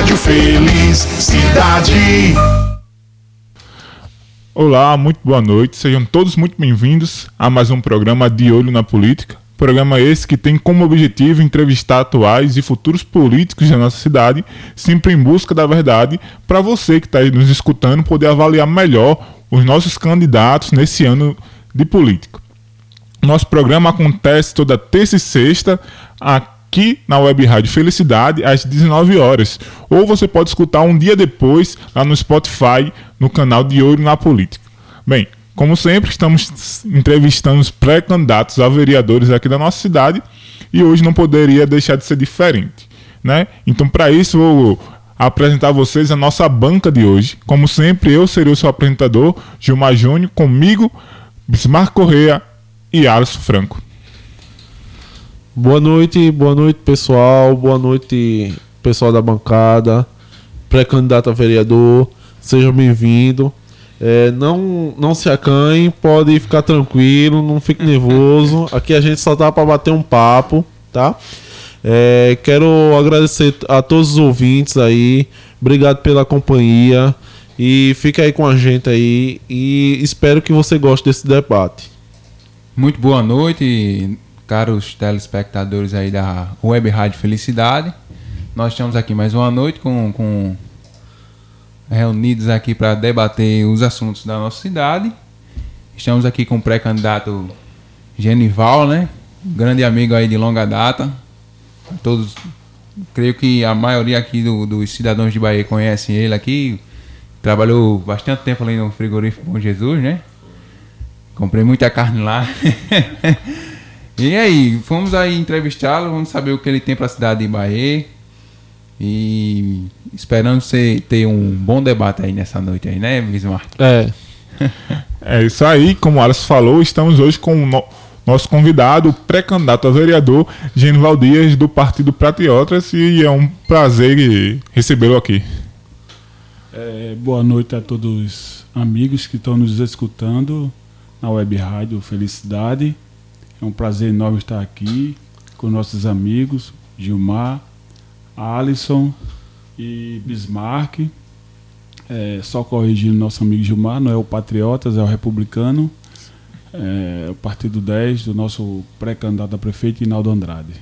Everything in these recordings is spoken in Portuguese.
Rádio Felicidade. Olá, muito boa noite. Sejam todos muito bem-vindos a mais um programa De Olho na Política. Programa esse que tem como objetivo entrevistar atuais e futuros políticos da nossa cidade, sempre em busca da verdade, para você que está aí nos escutando poder avaliar melhor os nossos candidatos nesse ano de política. Nosso programa acontece toda terça e sexta aqui na Web Rádio Felicidade às 19 horas, ou você pode escutar um dia depois lá no Spotify no canal de Ouro na Política. Bem, como sempre, estamos entrevistando os pré-candidatos a vereadores aqui da nossa cidade e hoje não poderia deixar de ser diferente, né? Então, para isso, vou apresentar a vocês a nossa banca de hoje. Como sempre, eu serei o seu apresentador, Gilmar Júnior, comigo, Bismarck Correia e Alisson Franco. Boa noite, boa noite pessoal, boa noite pessoal da bancada, pré-candidato a vereador, seja bem-vindo. É, não, não se acanhe, pode ficar tranquilo, não fique nervoso. Aqui a gente só tá para bater um papo, tá? É, quero agradecer a todos os ouvintes aí, obrigado pela companhia e fica aí com a gente aí e espero que você goste desse debate. Muito boa noite, caros telespectadores aí da Web Rádio Felicidade. Nós estamos aqui mais uma noite com, com reunidos aqui para debater os assuntos da nossa cidade. Estamos aqui com o pré-candidato Genival, né? Grande amigo aí de longa data. Todos, creio que a maioria aqui do, dos cidadãos de Bahia conhecem ele aqui. Trabalhou bastante tempo ali no frigorífico Bom Jesus, né? Comprei muita carne lá. e aí, fomos aí entrevistá-lo, vamos saber o que ele tem para a cidade de Bahia. E esperando você ter um bom debate aí nessa noite aí, né, Bismarck? É. é isso aí, como o Alisson falou, estamos hoje com o no nosso convidado, o pré-candidato a vereador, Genival Dias, do Partido Patriotas, e é um prazer recebê-lo aqui. É, boa noite a todos os amigos que estão nos escutando na Web Rádio Felicidade. É um prazer enorme estar aqui com nossos amigos, Gilmar, Alisson e Bismarck. É, só corrigindo nosso amigo Gilmar, não é o Patriotas, é o Republicano. É, o Partido 10 do nosso pré-candidato a prefeito, Inaldo Andrade.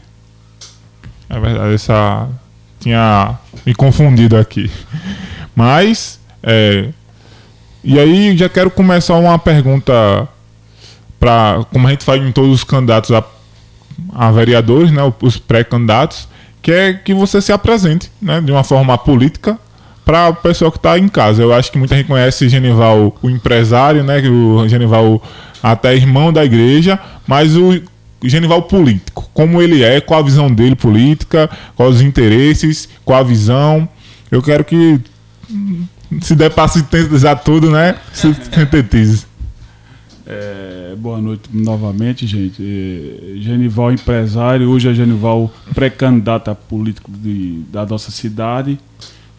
É verdade, essa tinha me confundido aqui. Mas, é, e aí já quero começar uma pergunta para, como a gente faz em todos os candidatos a, a vereadores, né, os pré-candidatos que é que você se apresente né, de uma forma política para o pessoal que está em casa. Eu acho que muita gente conhece Genival, o empresário, né, o Genival até irmão da igreja, mas o Genival político, como ele é, qual a visão dele política, quais os interesses, qual a visão. Eu quero que se der para sintetizar tudo, né, sintetize. É, boa noite novamente, gente. É, Genival empresário, hoje é Genival pré-candidato a político de, da nossa cidade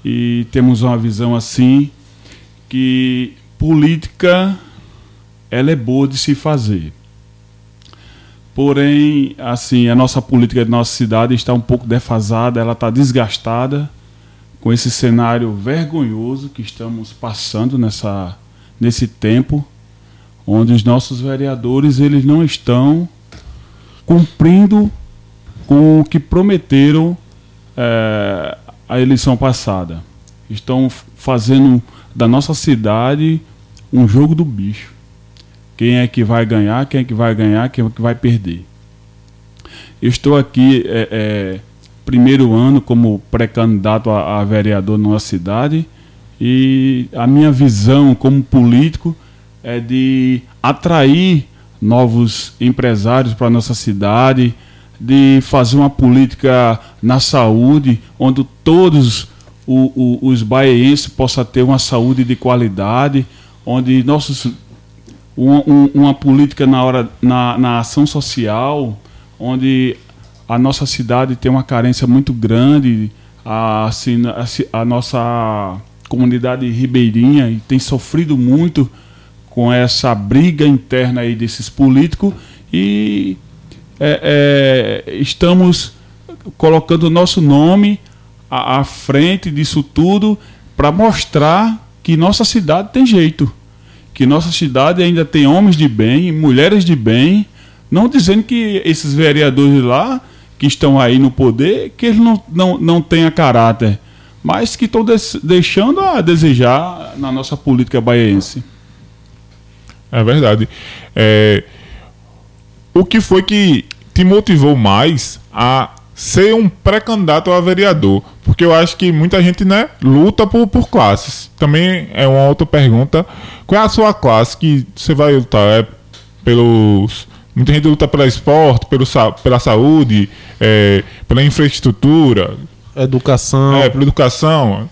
e temos uma visão assim que política ela é boa de se fazer. Porém, assim, a nossa política da nossa cidade está um pouco defasada, ela está desgastada com esse cenário vergonhoso que estamos passando nessa, nesse tempo onde os nossos vereadores eles não estão cumprindo com o que prometeram é, a eleição passada. Estão fazendo da nossa cidade um jogo do bicho. Quem é que vai ganhar, quem é que vai ganhar, quem é que vai perder. Eu estou aqui é, é, primeiro ano como pré-candidato a, a vereador numa cidade e a minha visão como político é de atrair novos empresários para nossa cidade, de fazer uma política na saúde, onde todos o, o, os baienses possam ter uma saúde de qualidade, onde nossos uma, uma política na hora na, na ação social, onde a nossa cidade tem uma carência muito grande, a, assim, a, a nossa comunidade ribeirinha tem sofrido muito com essa briga interna aí desses políticos e é, é, estamos colocando o nosso nome à, à frente disso tudo para mostrar que nossa cidade tem jeito. Que nossa cidade ainda tem homens de bem, mulheres de bem. Não dizendo que esses vereadores lá, que estão aí no poder, que eles não, não, não tenham caráter, mas que estão deixando a desejar na nossa política baiense. É verdade. É, o que foi que te motivou mais a ser um pré-candidato a vereador? Porque eu acho que muita gente né, luta por, por classes. Também é uma outra pergunta. Qual é a sua classe que você vai lutar? É pelos. Muita gente luta pelo esporte, pelo, pela saúde, é, pela infraestrutura. Educação. É, pela educação.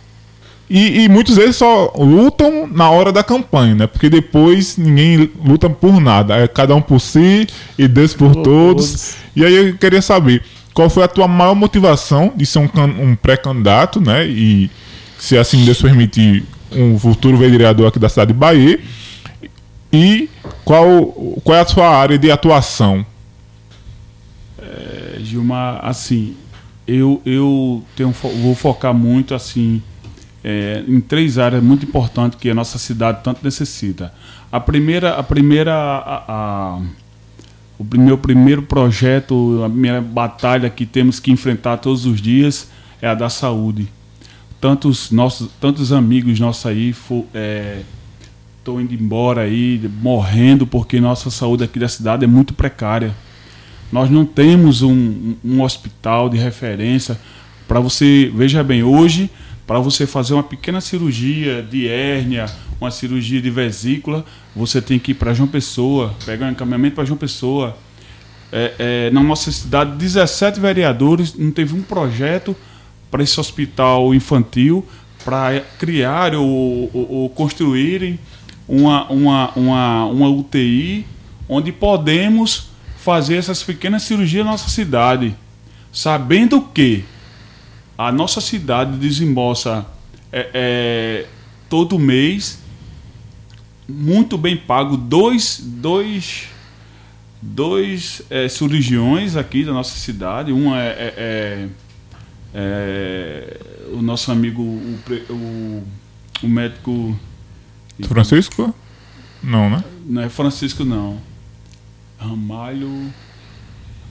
E, e, muitos deles só lutam na hora da campanha, né? Porque depois ninguém luta por nada. É cada um por si e Deus por, todos. todos. E aí eu queria saber qual foi a tua maior motivação de ser um, um pré-candidato, né? E se assim Deus permitir, um futuro vereador aqui da cidade de Bahia. E qual, qual é a sua área de atuação? É, Gilmar, assim, eu, eu tenho, vou focar muito assim é, em três áreas muito importantes que a nossa cidade tanto necessita. A primeira, a primeira, a, a, o meu primeiro projeto, a minha batalha que temos que enfrentar todos os dias é a da saúde. Tantos nossos, tantos amigos nossos aí estão é, indo embora aí, morrendo porque nossa saúde aqui da cidade é muito precária. Nós não temos um, um hospital de referência para você, veja bem, hoje para você fazer uma pequena cirurgia de hérnia, uma cirurgia de vesícula, você tem que ir para João Pessoa, pegar um encaminhamento para João Pessoa. É, é, na nossa cidade, 17 vereadores, não teve um projeto para esse hospital infantil, para criar ou, ou, ou, construírem uma, uma, uma, uma UTI onde podemos fazer essas pequenas cirurgias na nossa cidade, sabendo que a nossa cidade desembolsa é, é, todo mês muito bem pago dois, dois, dois é, cirurgiões aqui da nossa cidade. Um é, é, é, é o nosso amigo, o, o, o médico. Francisco? Não, né? Não é Francisco, não. Ramalho.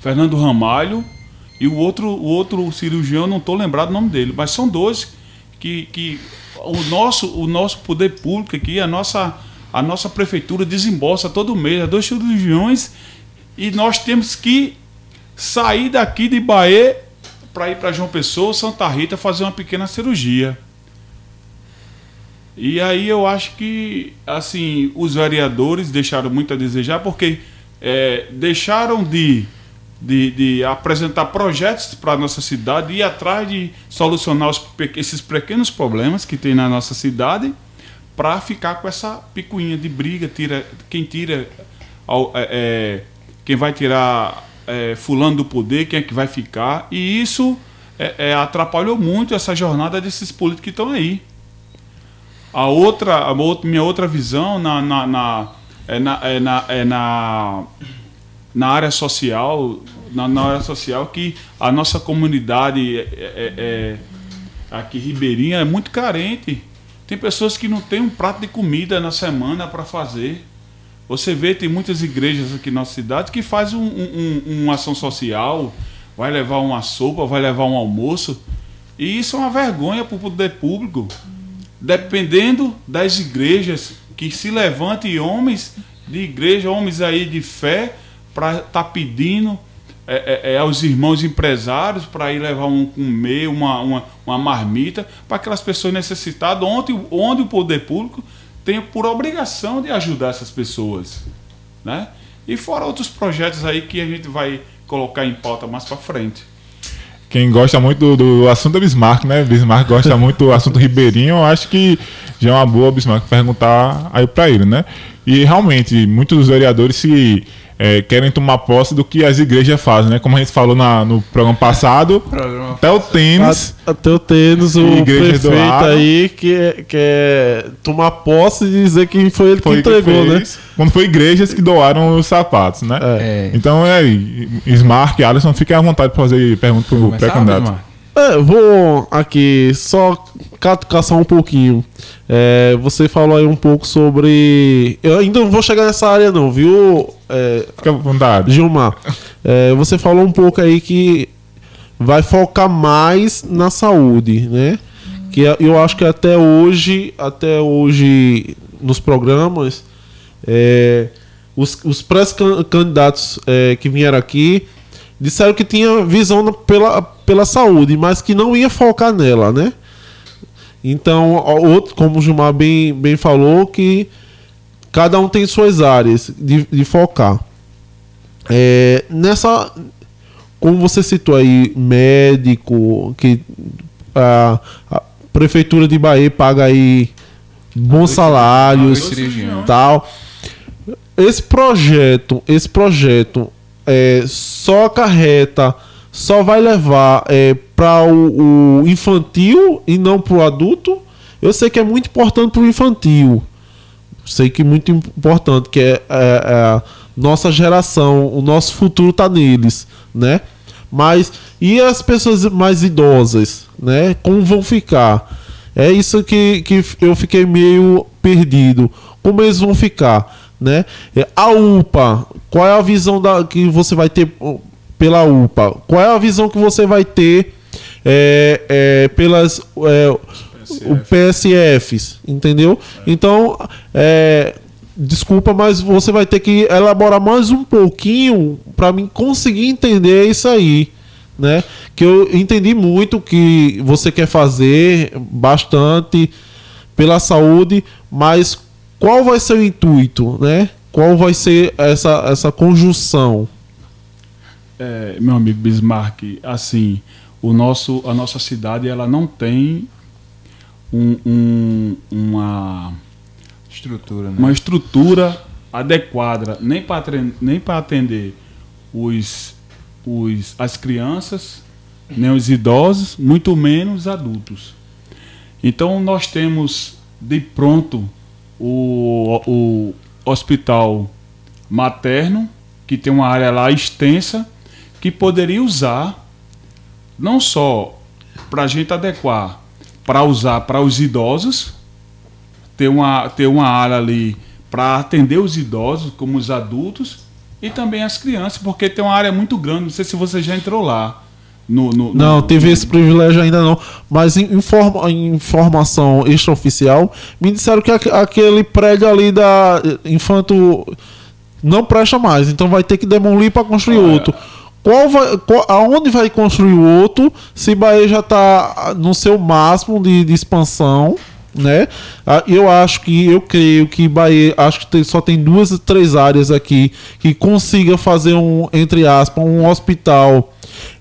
Fernando Ramalho e o outro, o outro cirurgião, não estou lembrado o nome dele, mas são dois que, que o, nosso, o nosso poder público aqui, a nossa, a nossa prefeitura desembolsa todo mês, é dois cirurgiões, e nós temos que sair daqui de Bahia para ir para João Pessoa, Santa Rita, fazer uma pequena cirurgia. E aí eu acho que assim os vereadores deixaram muito a desejar, porque é, deixaram de de, de apresentar projetos para a nossa cidade ir atrás de solucionar os, esses pequenos problemas que tem na nossa cidade para ficar com essa picuinha de briga, tira, quem tira é, é, quem vai tirar é, fulano do poder, quem é que vai ficar, e isso é, é atrapalhou muito essa jornada desses políticos que estão aí. A outra, a outra, minha outra visão na, na, na, é na, é na, é na na área social, na, na área social que a nossa comunidade é, é, é, aqui ribeirinha é muito carente. Tem pessoas que não têm um prato de comida na semana para fazer. Você vê, tem muitas igrejas aqui na nossa cidade que faz um, um, um, uma ação social, vai levar uma sopa, vai levar um almoço. E isso é uma vergonha para o poder público. Dependendo das igrejas que se levantem homens de igreja, homens aí de fé, para estar tá pedindo é, é, é, aos irmãos empresários para ir levar um comer, uma, uma, uma marmita para aquelas pessoas necessitadas, onde, onde o poder público tem por obrigação de ajudar essas pessoas. Né? E fora outros projetos aí que a gente vai colocar em pauta mais para frente. Quem gosta muito do, do assunto é Bismarck, né? Bismarck gosta muito do assunto ribeirinho, eu acho que já é uma boa Bismarck perguntar aí para ele, né? E realmente, muitos dos vereadores se é, querem tomar posse do que as igrejas fazem, né? Como a gente falou na, no programa passado, programa até o tênis. até o tênis, o prefeito aí que quer tomar posse e dizer que foi ele foi que entregou, que né? Quando foi igrejas que doaram os sapatos, né? É. Então é aí. Smart, Alisson, fiquem à vontade para fazer pergunta pro pré-candidato. É, vou aqui só catucaçar um pouquinho. É, você falou aí um pouco sobre. Eu ainda não vou chegar nessa área, não, viu, é, Fica à vontade. Gilmar? É, você falou um pouco aí que vai focar mais na saúde, né? Que eu acho que até hoje, até hoje nos programas, é, os, os pré-candidatos é, que vieram aqui disseram que tinha visão pela, pela saúde, mas que não ia focar nela, né? Então, outro, como o Gilmar bem, bem falou, que cada um tem suas áreas de, de focar. É, nessa, como você citou aí, médico, que a, a prefeitura de Bahia paga aí bons salários, tal. Esse projeto, esse projeto é, só acarreta, só vai levar é, para o, o infantil e não para o adulto. Eu sei que é muito importante para o infantil. Sei que é muito importante, que é, é, é nossa geração, o nosso futuro tá neles, né? Mas e as pessoas mais idosas, né? Como vão ficar? É isso que, que eu fiquei meio perdido. Como eles vão ficar, né? É, A UPA, qual é a visão da, que você vai ter pela UPA? Qual é a visão que você vai ter é, é, pelas é, o PSFs, entendeu? Então, é, desculpa, mas você vai ter que elaborar mais um pouquinho para mim conseguir entender isso aí, né? Que eu entendi muito o que você quer fazer, bastante pela saúde, mas qual vai ser o intuito, né? Qual vai ser essa, essa conjunção? É, meu amigo Bismarck, assim, o nosso, a nossa cidade ela não tem um- um- uma, Estrutura, né? uma estrutura adequada nem para nem para atender os, os, as crianças, nem os idosos, muito menos os adultos. Então nós temos de pronto o, o hospital materno, que tem uma área lá extensa, que poderia usar não só para a gente adequar, para usar para os idosos, ter uma, ter uma área ali para atender os idosos, como os adultos, e também as crianças, porque tem uma área muito grande. Não sei se você já entrou lá. No, no- Não, no- teve esse privilégio ainda não. Mas em informa- informação extraoficial, me disseram que aque- aquele prédio ali da Infanto não presta mais. Então vai ter que demolir para construir outro. Qual vai, qual- aonde vai construir o outro se Bahia já está no seu máximo de, de expansão? Né? Eu acho que, eu creio que Bahia, acho que tem- só tem duas, três áreas aqui que consiga fazer um, entre aspas, um hospital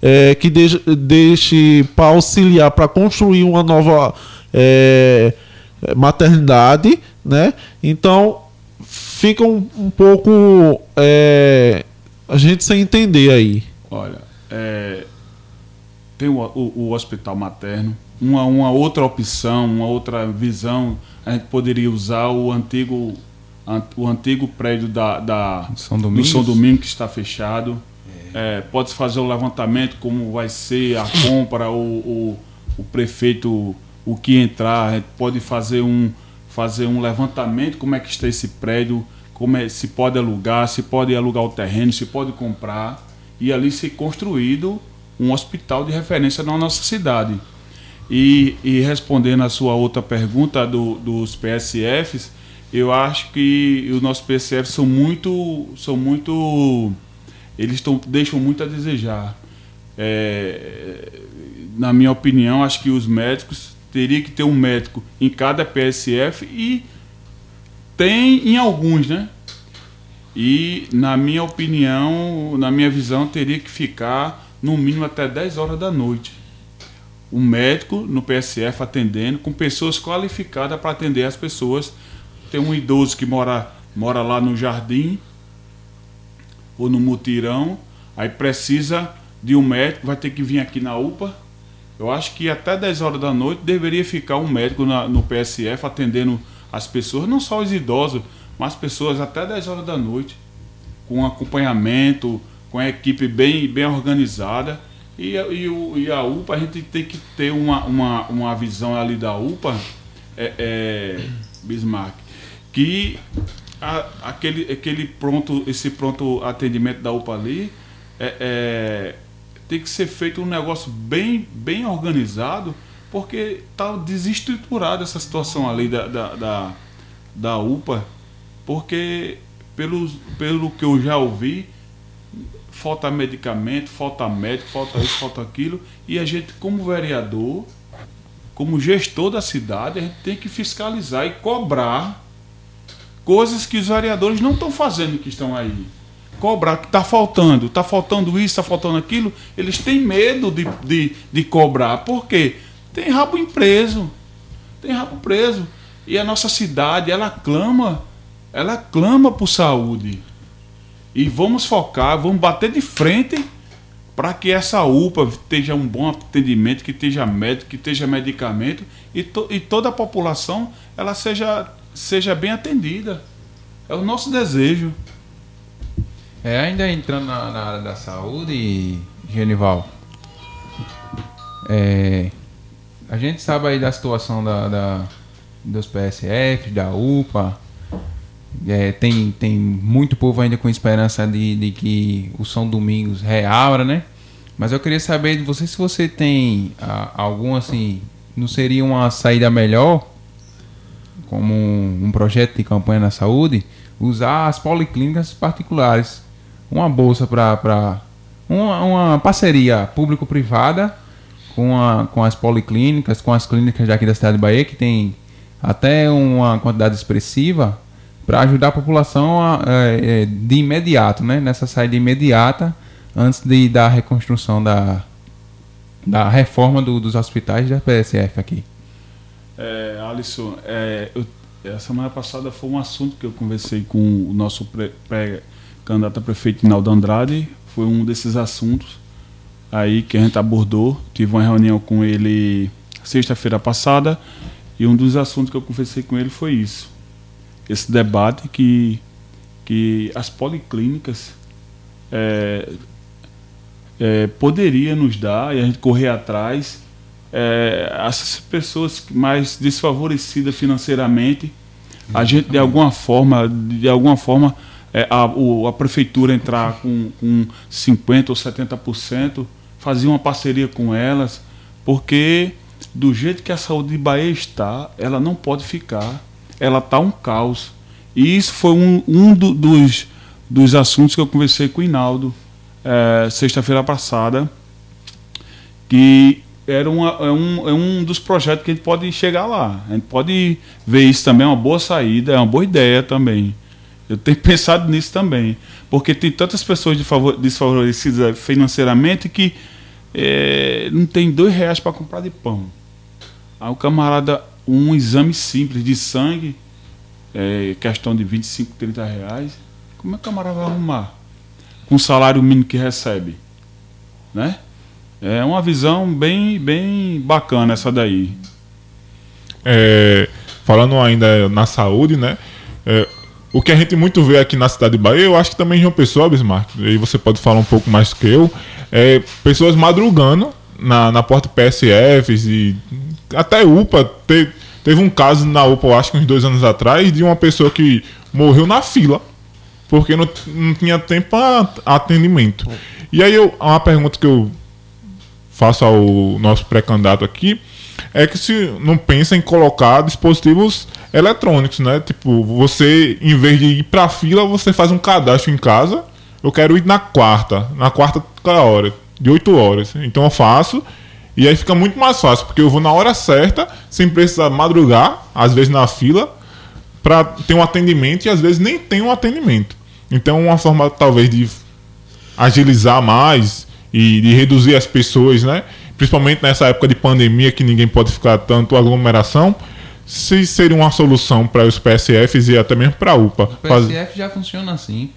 é, que deixe, deixe para auxiliar para construir uma nova é, maternidade, né? Então fica um, um pouco é, a gente sem entender aí. Olha, é, tem o, o- o hospital materno, uma, uma outra opção, uma outra visão, a gente poderia usar o antigo, an- o antigo prédio da, da, São do Domingos? São Domingo que está fechado. É, pode fazer o levantamento, como vai ser a compra, o, o, o prefeito, o que entrar, a gente pode fazer um, fazer um levantamento, como é que está esse prédio, como é, se pode alugar, se pode alugar o terreno, se pode comprar, e ali ser construído um hospital de referência na nossa cidade. E, e respondendo a sua outra pergunta do- dos PSFs, eu acho que os nossos PSFs são muito, são muito, eles tão, deixam muito a desejar. É, na minha opinião, acho que os médicos teria que ter um médico em cada PSF e tem em alguns, né? E na minha opinião, na minha visão, teria que ficar no mínimo até 10 horas da noite um médico no PSF atendendo, com pessoas qualificadas para atender as pessoas. Tem um idoso que mora, mora lá no jardim ou no mutirão, aí precisa de um médico, vai ter que vir aqui na UPA. Eu acho que até 10 horas da noite deveria ficar um médico na- no PSF atendendo as pessoas, não só os idosos, mas as pessoas até 10 horas da noite, com acompanhamento, com a equipe bem, bem organizada. E, e, e a UPA, a gente tem que ter uma, uma, uma visão ali da UPA, é, é, Bismarck, que a- aquele, aquele pronto, esse pronto atendimento da UPA ali é, é, tem que ser feito um negócio bem, bem organizado, porque está desestruturada essa situação ali da, da, da, da UPA, porque pelo, pelo que eu já ouvi, falta medicamento, falta médico, falta isso, falta aquilo, e a gente, como vereador, como gestor da cidade, a gente tem que fiscalizar e cobrar coisas que os vereadores não estão fazendo que estão aí. Cobrar que está faltando, está faltando isso, está faltando aquilo, eles têm medo de, de, de cobrar. Por quê? Tem rabo preso. Tem rabo preso. E a nossa cidade, ela clama, ela clama por saúde. E vamos focar, vamos bater de frente para que essa UPA esteja um bom atendimento, que esteja médico, que esteja medicamento e, to- e toda a população ela seja, seja bem atendida. É o nosso desejo. É, ainda entrando na, na área da saúde, Genival, é, a gente sabe aí da situação da, da- dos PSF, da UPA, é, tem, tem muito povo ainda com esperança de, de que o São Domingos reabra, né? Mas eu queria saber de você se você tem ah, algum assim, não seria uma saída melhor como um, um projeto de campanha na saúde, usar as policlínicas particulares. Uma bolsa para. Uma, uma parceria público-privada com, a, com as policlínicas, com as clínicas daqui da cidade de Bahia, que tem até uma quantidade expressiva, para ajudar a população a, é, é, de imediato, né? nessa saída imediata, antes de, da reconstrução da, da reforma do- dos hospitais da PSF aqui. É, Alisson, é, eu- a semana passada foi um assunto que eu conversei com o nosso pré- pré-candidato a prefeito Inaldo Andrade. Foi um desses assuntos aí que a gente abordou. Tive uma reunião com ele sexta-feira passada e um dos assuntos que eu conversei com ele foi isso. Esse debate que, que as policlínicas é, é, poderia nos dar e a gente correr atrás é, essas pessoas mais desfavorecidas financeiramente, a gente de alguma forma, de alguma forma, é, a, o- a prefeitura entrar com, com 50% ou 70%, fazer uma parceria com elas, porque do jeito que a saúde de Bahia está, ela não pode ficar, ela está um caos. E isso foi um, um do- dos, dos assuntos que eu conversei com o Hinaldo é, sexta-feira passada, que era uma, é, um, é um dos projetos que a gente pode chegar lá. A gente pode ver isso também, é uma boa saída, é uma boa ideia também. Eu tenho pensado nisso também. Porque tem tantas pessoas desfavor- desfavorecidas financeiramente que é, não tem dois reais para comprar de pão. Aí o camarada, um exame simples de sangue, é, questão de 25, 30 reais, como é que o camarada vai arrumar? Com o salário mínimo que recebe. Né? É uma visão bem, bem bacana essa daí. É, falando ainda na saúde, né? É, o que a gente muito vê aqui na cidade de Bahia, eu acho que também João Pessoa, Bismarck, aí você pode falar um pouco mais que eu, é pessoas madrugando na, na porta PSFs e até UPA. Te- teve um caso na UPA, eu acho que uns dois anos atrás, de uma pessoa que morreu na fila porque não, não tinha tempo para atendimento. E aí, eu, uma pergunta que eu faço ao nosso pré-candidato aqui é que se não pensa em colocar dispositivos eletrônicos, né? Tipo, você, em vez de ir pra fila, você faz um cadastro em casa. Eu quero ir na quarta, na quarta hora, de 8 horas. Então eu faço e aí fica muito mais fácil, porque eu vou na hora certa, sem precisar madrugar, às vezes na fila, para ter um atendimento e às vezes nem tem um atendimento. Então, uma forma talvez de agilizar mais e de reduzir as pessoas, né? Principalmente nessa época de pandemia que ninguém pode ficar tanto aglomeração, se seria uma solução para os PSFs e até mesmo para a UPA. O Faz- PSF já funciona assim.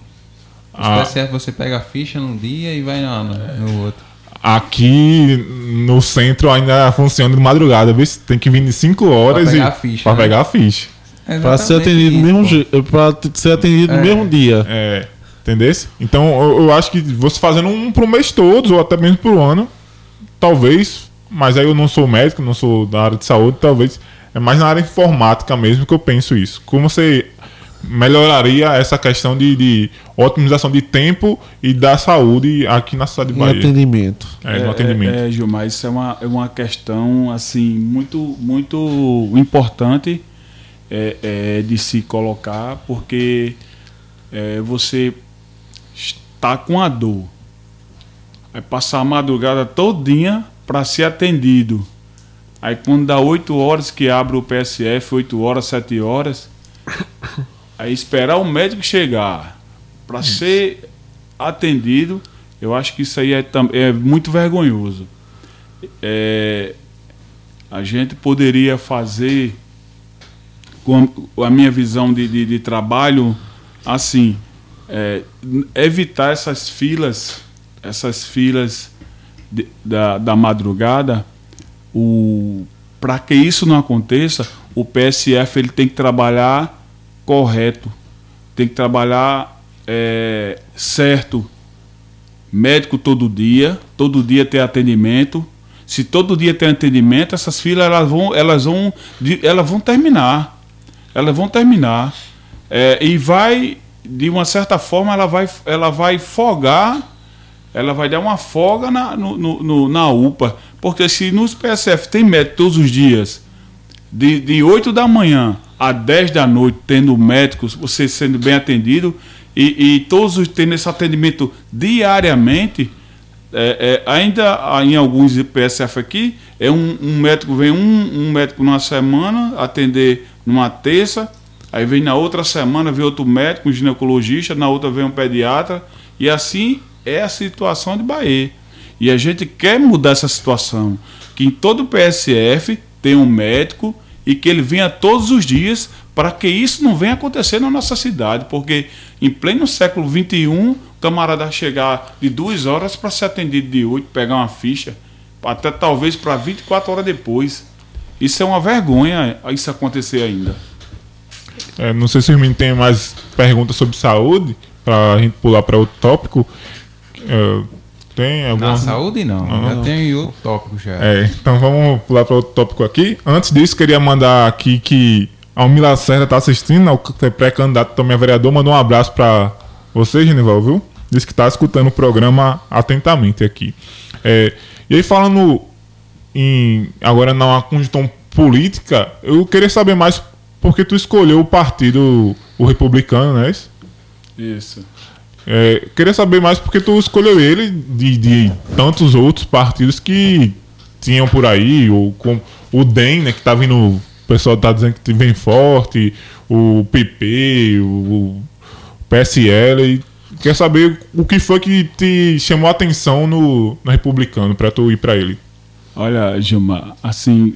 Ah. PSF você pega a ficha num dia e vai no, no outro. Aqui no centro ainda funciona de madrugada, viu? Tem que vir de 5 horas pegar e a ficha, para né? pegar a ficha. Pra ser Exatamente atendido no isso, mesmo. Pra t- ser atendido no É. mesmo dia. É, entendesse? Então eu, eu acho que você fazendo um pro mês todo, ou até mesmo pro ano, talvez, mas aí eu não sou médico, não sou da área de saúde, talvez é mais na área informática mesmo que eu penso isso. Como você melhoraria essa questão de, de otimização de tempo e da saúde aqui na cidade de Bahia? atendimento. É, no atendimento. É, é, Gilmar, isso é uma, é uma questão assim muito, muito importante é, é, de se colocar, porque é, você está com a dor, vai passar a madrugada todinha para ser atendido. Aí quando dá 8 horas que abre o PSF, 8 horas, 7 horas, aí esperar o médico chegar para ser atendido, eu acho que isso aí é, é muito vergonhoso. É, a gente poderia fazer, com a minha visão de, de, de trabalho, assim, é, evitar essas filas, essas filas de- da, da madrugada, para que isso não aconteça, o PSF ele tem que trabalhar correto, tem que trabalhar é, certo, médico todo dia, todo dia ter atendimento. Se todo dia tem atendimento, essas filas elas vão, elas vão, elas vão terminar, elas vão terminar É, e vai de uma certa forma ela vai, ela vai folgar ela vai dar uma folga na, no- no- na UPA. Porque se nos PSF tem médico todos os dias, de, de 8 da manhã a 10 da noite, tendo médicos, você sendo bem atendido, e, e todos os tendo esse atendimento diariamente, é, é, ainda em alguns PSF aqui, é um, um médico, vem um, um médico numa semana atender numa terça, aí vem na outra semana, vem outro médico, um ginecologista, na outra vem um pediatra, e assim é a situação de Bahia. E a gente quer mudar essa situação, que em todo PSF tem um médico e que ele venha todos os dias para que isso não venha acontecer na nossa cidade, porque em pleno século XXI, o camarada chegar de duas horas para ser atendido de oito, pegar uma ficha, até talvez para 24 horas depois. Isso é uma vergonha isso acontecer ainda. É, não sei se meninos têm mais perguntas sobre saúde, para a gente pular para outro tópico. É, tem alguma. Na saúde não, Não, já não. tem outro tópico já. É, então vamos pular para outro tópico aqui. Antes disso, queria mandar aqui que a Almir Lacerda está assistindo, ao pré-candidato também a vereador, mandou um abraço para você, Genival, viu? Disse que está escutando o programa atentamente aqui. É, e aí, falando em, agora na conjunção política, eu queria saber mais porque tu escolheu o partido o republicano, né? isso? Isso. É, queria saber mais porque tu escolheu ele de, de tantos outros partidos que tinham por aí, ou com o DEM, né, que tá vindo, o pessoal tá dizendo que vem forte, o PP, o, PSL, quer saber o que foi que te chamou a atenção no, no republicano para tu ir para ele. Olha, Gilmar, assim,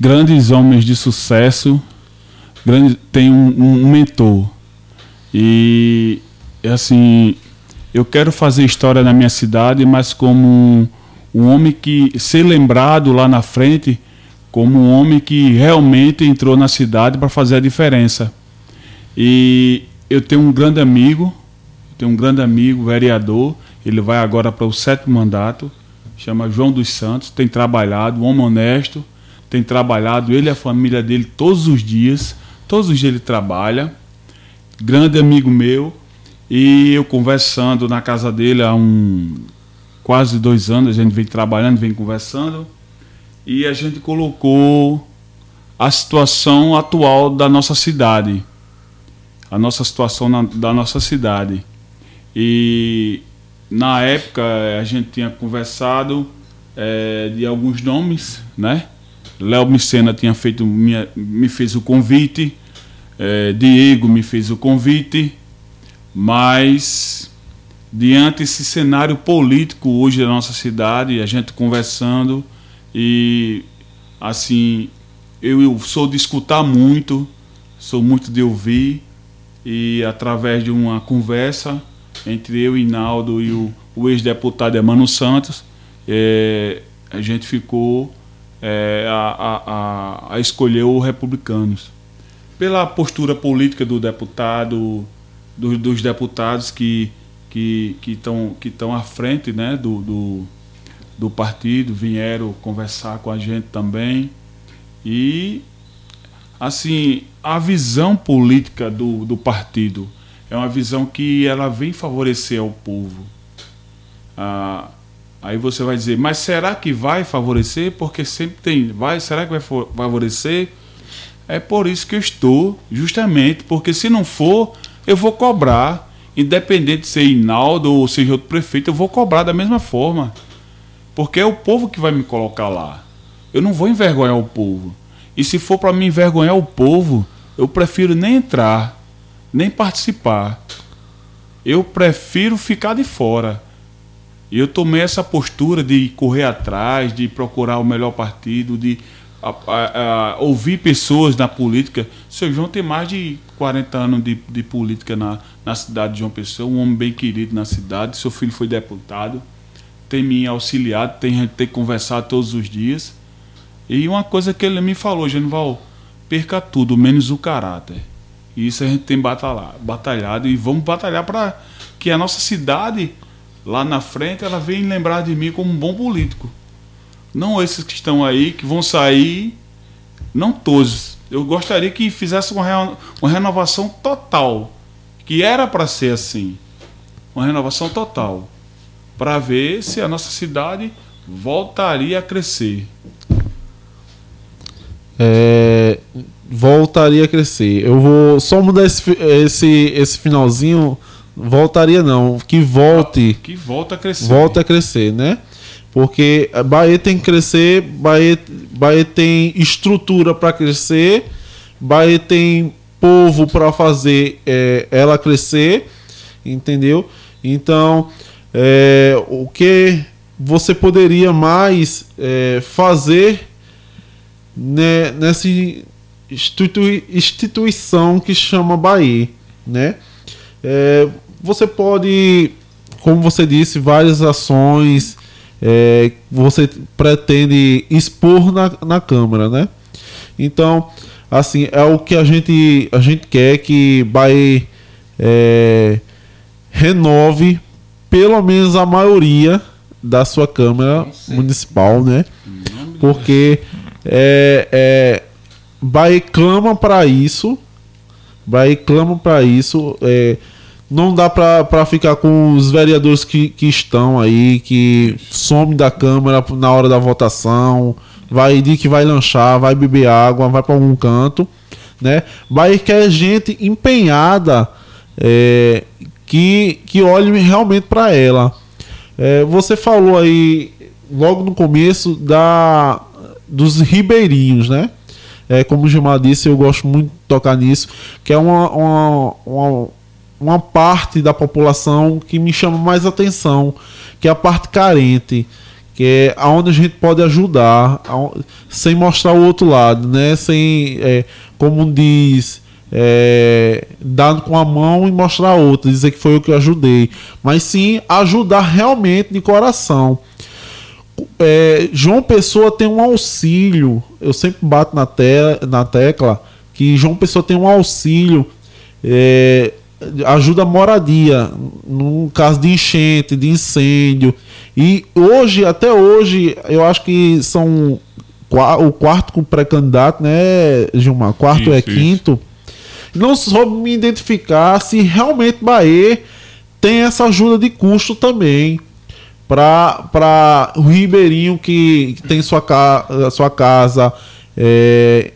grandes homens de sucesso grande, tem um, um mentor. E, assim, eu quero fazer história na minha cidade, mas como um, um homem que ser lembrado lá na frente como um homem que realmente entrou na cidade para fazer a diferença. E eu tenho um grande amigo, tenho um grande amigo, vereador, ele vai agora para o sétimo mandato, chama João dos Santos, tem trabalhado, um homem honesto, tem trabalhado, ele e a família dele todos os dias, todos os dias ele trabalha, grande amigo meu, e eu conversando na casa dele há um quase dois anos, a gente vem trabalhando, vem conversando, e a gente colocou a situação atual da nossa cidade, a nossa situação na, da nossa cidade. E na época a gente tinha conversado é, de alguns nomes, né? Léo Micena tinha feito minha, me fez o convite, é, Diego me fez o convite, mas diante desse cenário político hoje da nossa cidade, a gente conversando e assim eu, eu sou de escutar muito, sou muito de ouvir e através de uma conversa entre eu, Inaldo e o, o ex-deputado Emmanuel Santos, é, a gente ficou é, a, a, a, escolher o Republicanos. Pela postura política do deputado, do, dos deputados que que que estão que estão à frente, né, do, do, do partido vieram conversar com a gente também. E, assim, a visão política do, do partido é uma visão que ela vem favorecer ao povo. Ah, aí você vai dizer, mas será que vai favorecer? Porque sempre tem, vai, será que vai favorecer? É por isso que eu estou, justamente, porque se não for, eu vou cobrar, independente de ser Inaldo ou seja outro prefeito, eu vou cobrar da mesma forma. Porque é o povo que vai me colocar lá. Eu não vou envergonhar o povo. E se for para me envergonhar o povo, eu prefiro nem entrar, nem participar. Eu prefiro ficar de fora. E eu tomei essa postura de correr atrás, de procurar o melhor partido, de a, a, a, ouvir pessoas na política. O seu João tem mais de 40 anos de, de política na, na cidade de João Pessoa, um homem bem querido na cidade. Seu filho foi deputado, tem me auxiliado, tem tem conversado todos os dias. E uma coisa que ele me falou, Genival, perca tudo, menos o caráter. E isso a gente tem batalhado, batalhado e vamos batalhar para que a nossa cidade lá na frente ela venha lembrar de mim como um bom político. Não esses que estão aí, que vão sair, não todos. Eu gostaria que fizesse uma, uma renovação total, que era para ser assim. Uma renovação total. Para ver se a nossa cidade voltaria a crescer. É, voltaria a crescer. Eu vou só mudar esse, esse, esse finalzinho. Voltaria não, que volte. Que volta a crescer. Volta a crescer, né? Porque Bahia tem que crescer, Bahia, Bahia tem estrutura para crescer, Bahia tem povo para fazer é, ela crescer, entendeu? Então, é, o que você poderia mais é, fazer né, nessa institui instituição que chama Bahia, né? É, você pode, como você disse, várias ações é, você pretende expor na, na Câmara, né? Então, assim, é o que a gente, a gente quer que Bahia é, renove pelo menos a maioria da sua Câmara Municipal, né? Porque é, é, Bahia clama para isso, Bahia clama para isso, é, não dá para ficar com os vereadores que, que estão aí, que some da Câmara na hora da votação, vai de que vai lanchar, vai beber água, vai para algum canto, né? Vai quer gente empenhada é, que, que olhe realmente para ela. É, você falou aí logo no começo da dos ribeirinhos, né? É, como o Gilmar disse, eu gosto muito de tocar nisso, que é uma, uma, uma uma parte da população que me chama mais atenção, que é a parte carente, que é aonde a gente pode ajudar, sem mostrar o outro lado, né? Sem, é, como diz, é, dar com a mão e mostrar a outra, dizer que foi eu que ajudei, mas sim ajudar realmente de coração. É, João Pessoa tem um auxílio, eu sempre bato na, te na tecla que João Pessoa tem um auxílio é, ajuda a moradia, no caso de enchente, de incêndio. E hoje, até hoje, eu acho que são o quarto com pré-candidato, né, Gilmar? Quarto isso, é quinto. Não soube me identificar se realmente Bahia tem essa ajuda de custo também para o Ribeirinho que, que tem sua, ca, sua casa é,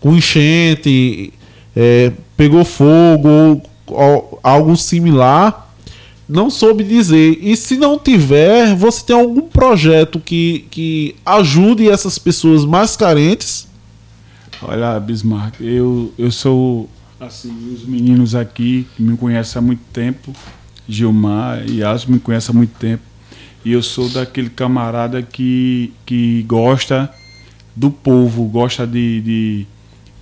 com enchente, é, pegou fogo, algo similar, não soube dizer. E se não tiver, você tem algum projeto que, que ajude essas pessoas mais carentes? Olha, Bismarck, eu, eu sou assim, os meninos aqui que me conhecem há muito tempo, Gilmar e Yas me conhecem há muito tempo. E eu sou daquele camarada que, que gosta do povo, gosta de, de,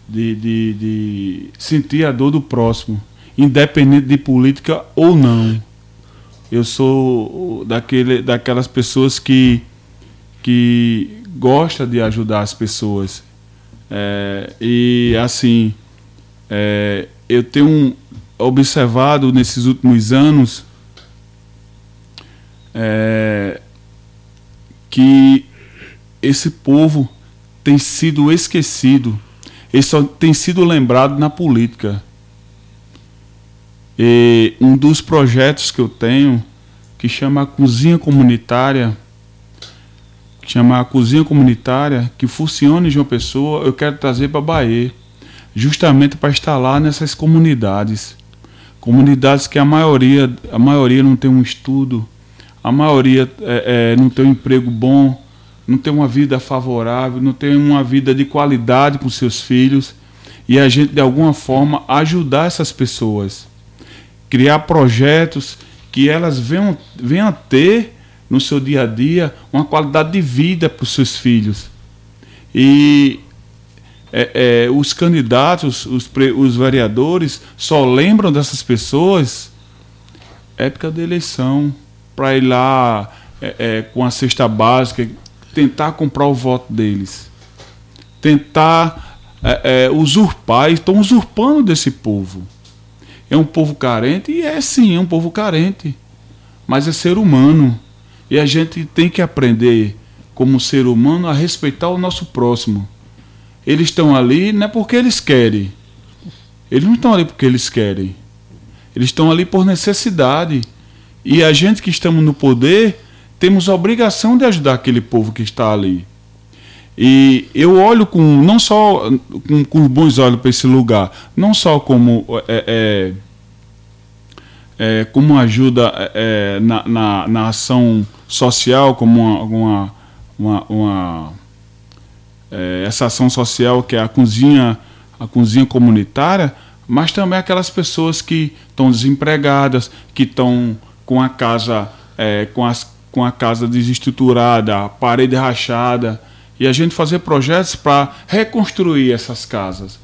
de, de, de sentir a dor do próximo independente de política ou não. Eu sou daquele, daquelas pessoas que, que gosta de ajudar as pessoas. É, e assim, é, eu tenho observado nesses últimos anos é, que esse povo tem sido esquecido, ele só tem sido lembrado na política. E um dos projetos que eu tenho, que chama Cozinha Comunitária, que chama Cozinha Comunitária, que funciona em João Pessoa, eu quero trazer para Bahia, justamente para instalar nessas comunidades. Comunidades que a maioria, a maioria não tem um estudo, a maioria é, é, não tem um emprego bom, não tem uma vida favorável, não tem uma vida de qualidade com seus filhos. E a gente, de alguma forma, ajudar essas pessoas. Criar projetos que elas venham, venham a ter no seu dia a dia uma qualidade de vida para os seus filhos. E é, é, os candidatos, os, os vereadores, só lembram dessas pessoas época da eleição, para ir lá é, é, com a cesta básica, tentar comprar o voto deles, tentar é, é, usurpar, estão usurpando desse povo. É um povo carente? E é sim, é um povo carente. Mas é ser humano. E a gente tem que aprender, como ser humano, a respeitar o nosso próximo. Eles estão ali não é porque eles querem. Eles não estão ali porque eles querem. Eles estão ali por necessidade. E a gente que estamos no poder temos a obrigação de ajudar aquele povo que está ali. E eu olho com não só com, com bons olhos para esse lugar, não só como é, é, é como ajuda é, é, na, na, na, ação social, como uma, uma, uma, uma é, essa ação social que é a cozinha, a cozinha comunitária, mas também aquelas pessoas que estão desempregadas, que estão com a casa, com as com a casa desestruturada, a parede rachada, e a gente fazer projetos para reconstruir essas casas.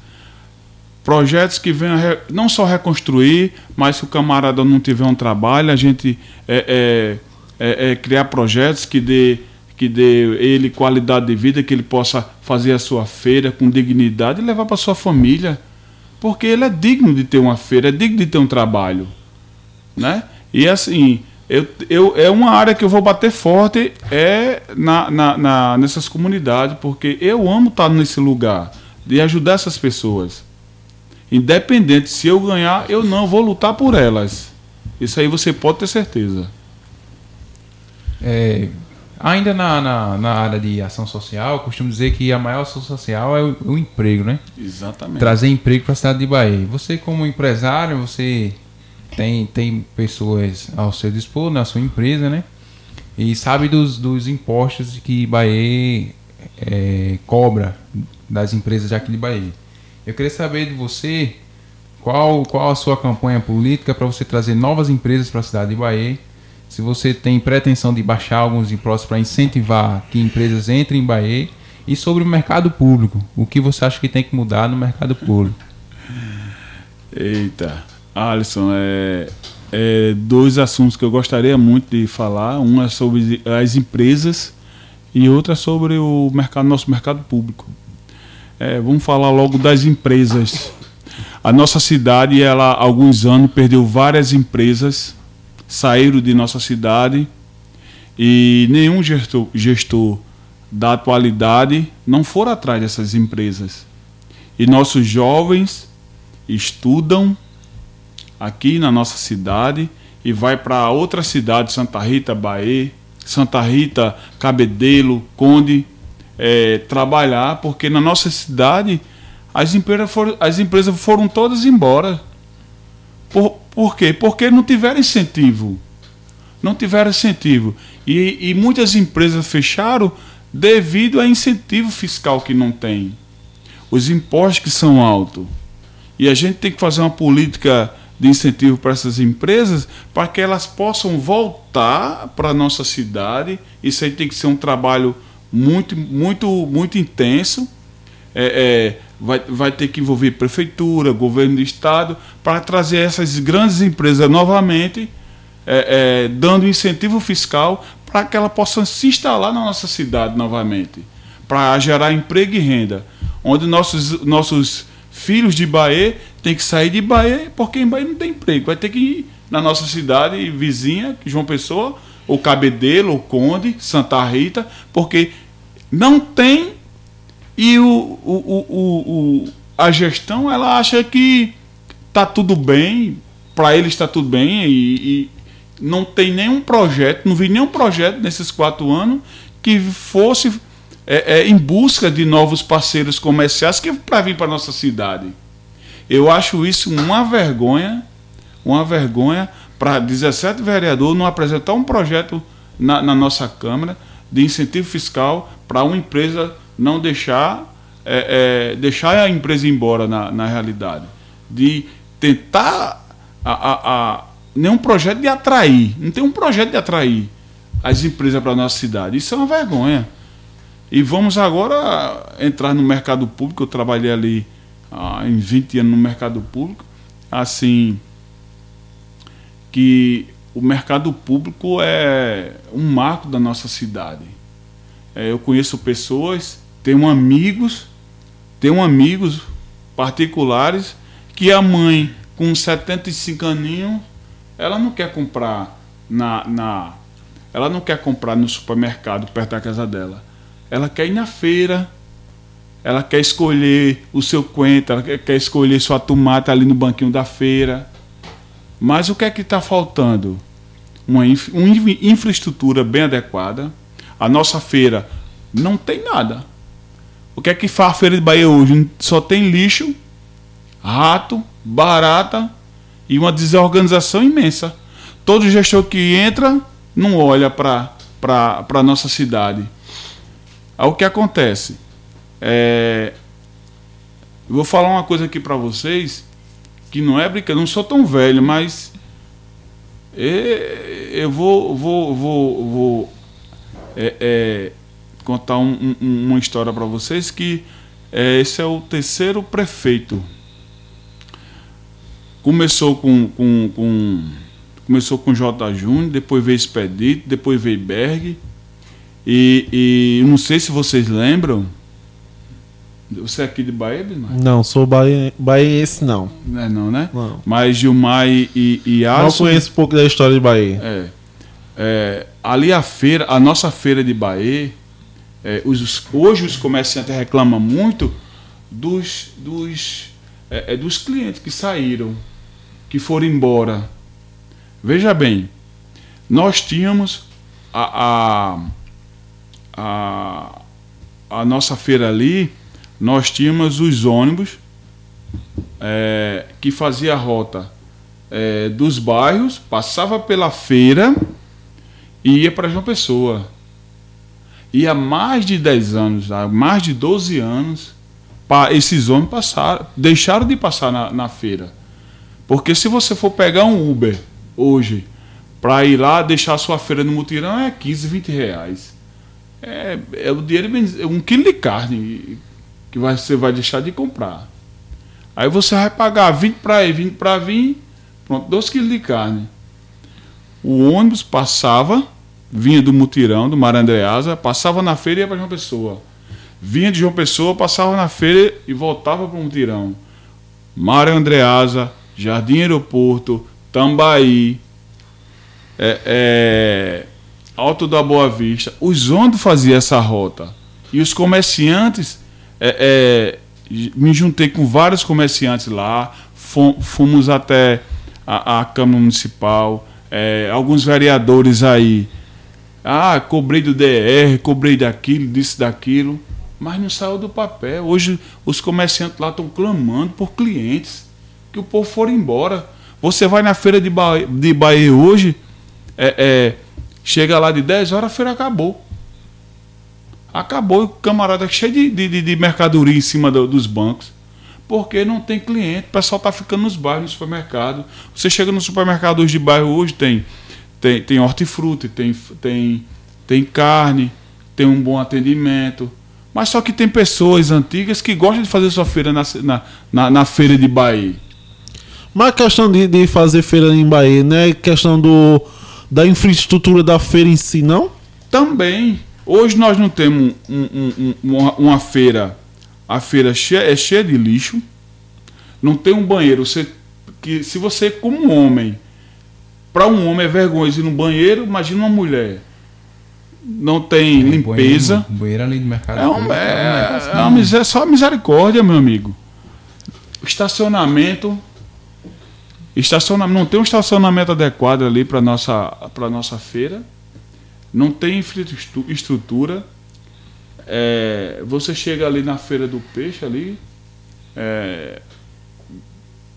Projetos que venham não só reconstruir, mas se o camarada não tiver um trabalho, a gente é, é, é, é criar projetos que dê, que dê ele qualidade de vida, que ele possa fazer a sua feira com dignidade e levar para sua família. Porque ele é digno de ter uma feira, é digno de ter um trabalho. Né? E assim, eu, eu, é uma área que eu vou bater forte é na, na, na, nessas comunidades, porque eu amo estar nesse lugar de ajudar essas pessoas. Independente se eu ganhar, eu não vou lutar por elas. Isso aí você pode ter certeza. É, ainda na, na, na, área de ação social, costumo dizer que a maior ação social é o, o emprego, né? Exatamente. Trazer emprego para a cidade de Bahia. Você, como empresário, você tem, tem pessoas ao seu dispor na sua empresa, né? E sabe dos, dos impostos que Bahia é, cobra das empresas aqui de Bahia. Eu queria saber de você qual, qual a sua campanha política para você trazer novas empresas para a cidade de Bahia. Se você tem pretensão de baixar alguns impostos para incentivar que empresas entrem em Bahia. E sobre o mercado público, o que você acha que tem que mudar no mercado público? Eita, Alisson, é, é, dois assuntos que eu gostaria muito de falar. Um é sobre as empresas e outra é sobre o mercado, nosso mercado público. É, vamos falar logo das empresas. A nossa cidade, ela, há alguns anos, perdeu várias empresas, saíram de nossa cidade e nenhum gestor, gestor da atualidade não for atrás dessas empresas. E nossos jovens estudam aqui na nossa cidade e vai para outra cidade, Santa Rita, Bahia, Santa Rita, Cabedelo, Conde, é, trabalhar, porque na nossa cidade as empresas foram, as empresas foram todas embora. Por, por quê? Porque não tiveram incentivo. Não tiveram incentivo. E, e muitas empresas fecharam devido a incentivo fiscal que não tem. Os impostos que são altos. E a gente tem que fazer uma política de incentivo para essas empresas para que elas possam voltar para a nossa cidade. Isso aí tem que ser um trabalho muito, muito, muito intenso. É, é, vai, vai ter que envolver prefeitura, governo do estado, para trazer essas grandes empresas novamente, é, é dando incentivo fiscal para que elas possam se instalar na nossa cidade novamente, para gerar emprego e renda, onde nossos, nossos filhos de Bahia têm que sair de Bahia porque em Bahia não tem emprego. Vai ter que ir na nossa cidade vizinha, João Pessoa, ou Cabedelo, ou Conde, Santa Rita, porque não tem e o, o, o, o, a gestão ela acha que tá tudo bem, para eles está tudo bem e, e, não tem nenhum projeto, não vi nenhum projeto nesses quatro anos que fosse é, é, em busca de novos parceiros comerciais que para vir para nossa cidade. Eu acho isso uma vergonha, uma vergonha para 17 vereadores não apresentar um projeto na, na nossa Câmara de incentivo fiscal para uma empresa não deixar é, é, deixar a empresa embora na, na realidade. De tentar a, a, a, nenhum projeto de atrair. Não tem um projeto de atrair as empresas para a nossa cidade. Isso é uma vergonha. E vamos agora entrar no mercado público. Eu trabalhei ali ah, em 20 anos no mercado público. Assim, que o mercado público é um marco da nossa cidade. É, eu conheço pessoas, tenho amigos, tenho amigos particulares que a mãe com 75 aninhos, ela não quer comprar na, na ela não quer comprar no supermercado perto da casa dela. Ela quer ir na feira. Ela quer escolher o seu coentro, ela quer escolher sua tomate ali no banquinho da feira. Mas o que é que está faltando? Uma, infra, uma infraestrutura bem adequada. A nossa feira não tem nada. O que é que faz a feira de Bahia hoje? Só tem lixo, rato, barata e uma desorganização imensa. Todo gestor que entra não olha para a nossa cidade. Aí o que acontece? É, eu vou falar uma coisa aqui para vocês que não é brincadeira, não sou tão velho, mas é, eu vou, vou, vou, vou é, é, contar um, um, uma história para vocês que é, esse é o terceiro prefeito Começou com, com, com começou com J. Júnior, depois veio Expedito, depois veio Berg. E, e não sei se vocês lembram. Você é aqui de Bahia, Bismar? Não, sou baiense não. Não é não, né? Não. Mas Gilmar e, e, e Alisson... Não conheço um pouco da história de Bahia. É, é, ali a feira, a nossa feira de Bahia, é, os, hoje os comerciantes reclamam muito dos, dos, é, é dos clientes que saíram que foram embora. Veja bem, nós tínhamos a, a, a, a nossa feira ali, nós tínhamos os ônibus é, que fazia a rota é, dos bairros, passava pela feira e ia para João Pessoa. E há mais de 10 anos, há mais de 12 anos, esses ônibus passaram, deixaram de passar na, na feira. Porque se você for pegar um Uber hoje para ir lá deixar a sua feira no mutirão é 15, 20 reais. É, é o dinheiro é um quilo de carne que você vai deixar de comprar. Aí você vai pagar 20 para ir, 20 para vir, pronto, 2 quilos de carne. O ônibus passava, vinha do mutirão, do Marandreasa, passava na feira e ia para João Pessoa. Vinha de João Pessoa, passava na feira e voltava para o mutirão. Mário Andreasa, Jardim Aeroporto, Tambaí, é, é, Alto da Boa Vista. Os ônibus faziam essa rota. E os comerciantes, é, é me juntei com vários comerciantes lá, fomos até a, a Câmara Municipal, é, alguns vereadores aí. Ah, cobrei do DR, cobrei daquilo, disse daquilo, mas não saiu do papel. Hoje os comerciantes lá estão clamando por clientes que o povo for embora. Você vai na feira de Bahia, de Bahia hoje, é, é, chega lá de 10 horas, a feira acabou. Acabou, o camarada cheio de, de, de mercadoria em cima do, dos bancos. Porque não tem cliente, o pessoal está ficando nos bairros, no supermercado. Você chega no supermercado hoje de bairro hoje, tem, tem, tem hortifruti, tem, tem, tem carne, tem um bom atendimento. Mas só que tem pessoas antigas que gostam de fazer sua feira na, na, na, na feira de Bahia. Mas a questão de, de fazer feira em Bahia, não é questão do, da infraestrutura da feira em si, não? Também. Hoje nós não temos um, um, um, uma, uma, feira. A feira cheia, é cheia de lixo. Não tem um banheiro. Você, que, se você, como homem, Para um homem é vergonhoso ir no banheiro, imagina uma mulher. Não tem limpeza. Banheiro, banheiro ali do mercado. É, um, é, é é só misericórdia, meu amigo. Estacionamento. Estacionamento. Não tem um estacionamento adequado ali para nossa para nossa feira. Não tem infraestru- estrutura. É, você chega ali na feira do peixe ali. é,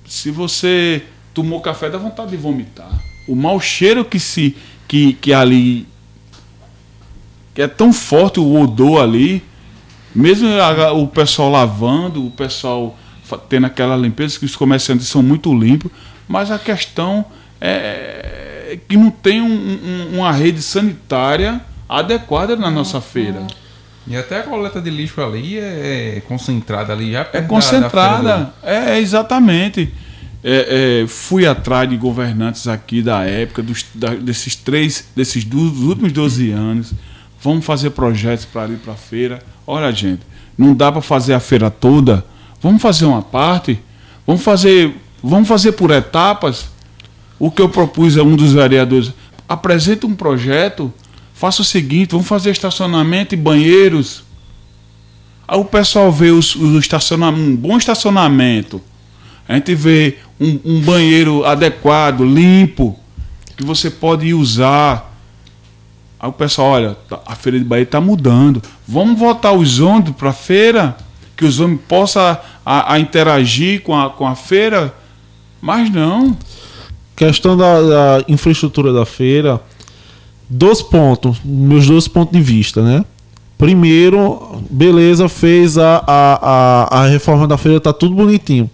se você tomou café, dá vontade de vomitar. O mau cheiro que se que, que ali que é tão forte o odor ali, mesmo o pessoal lavando, o pessoal tendo aquela limpeza, que os comerciantes são muito limpos, mas a questão é que não tem um- um- uma rede sanitária adequada na nossa feira. E até a coleta de lixo ali é, é concentrada ali já. É perto da- da concentrada. feira É, exatamente. É, é, fui atrás de governantes aqui da época, dos, da- desses três, desses do- dos últimos 12 anos. Vamos fazer projetos para ir para a feira. Olha, gente, não dá para fazer a feira toda. Vamos fazer uma parte. Vamos fazer, vamos fazer por etapas. O que eu propus a um dos vereadores: apresenta um projeto. Faça o seguinte: vamos fazer estacionamento e banheiros. Aí o pessoal vê os, os estacionamento, um bom estacionamento. A gente vê um, um banheiro adequado, limpo, que você pode usar. Aí o pessoal, olha, tá- a feira de Bahia está mudando. Vamos voltar os ônibus para a feira, que os ônibus possam a, a interagir com a, com a feira. Mas não. Questão da, da infraestrutura da feira, dois pontos, meus dois pontos de vista, né? Primeiro, beleza, fez a, a, a, a reforma da feira, tá tudo bonitinho.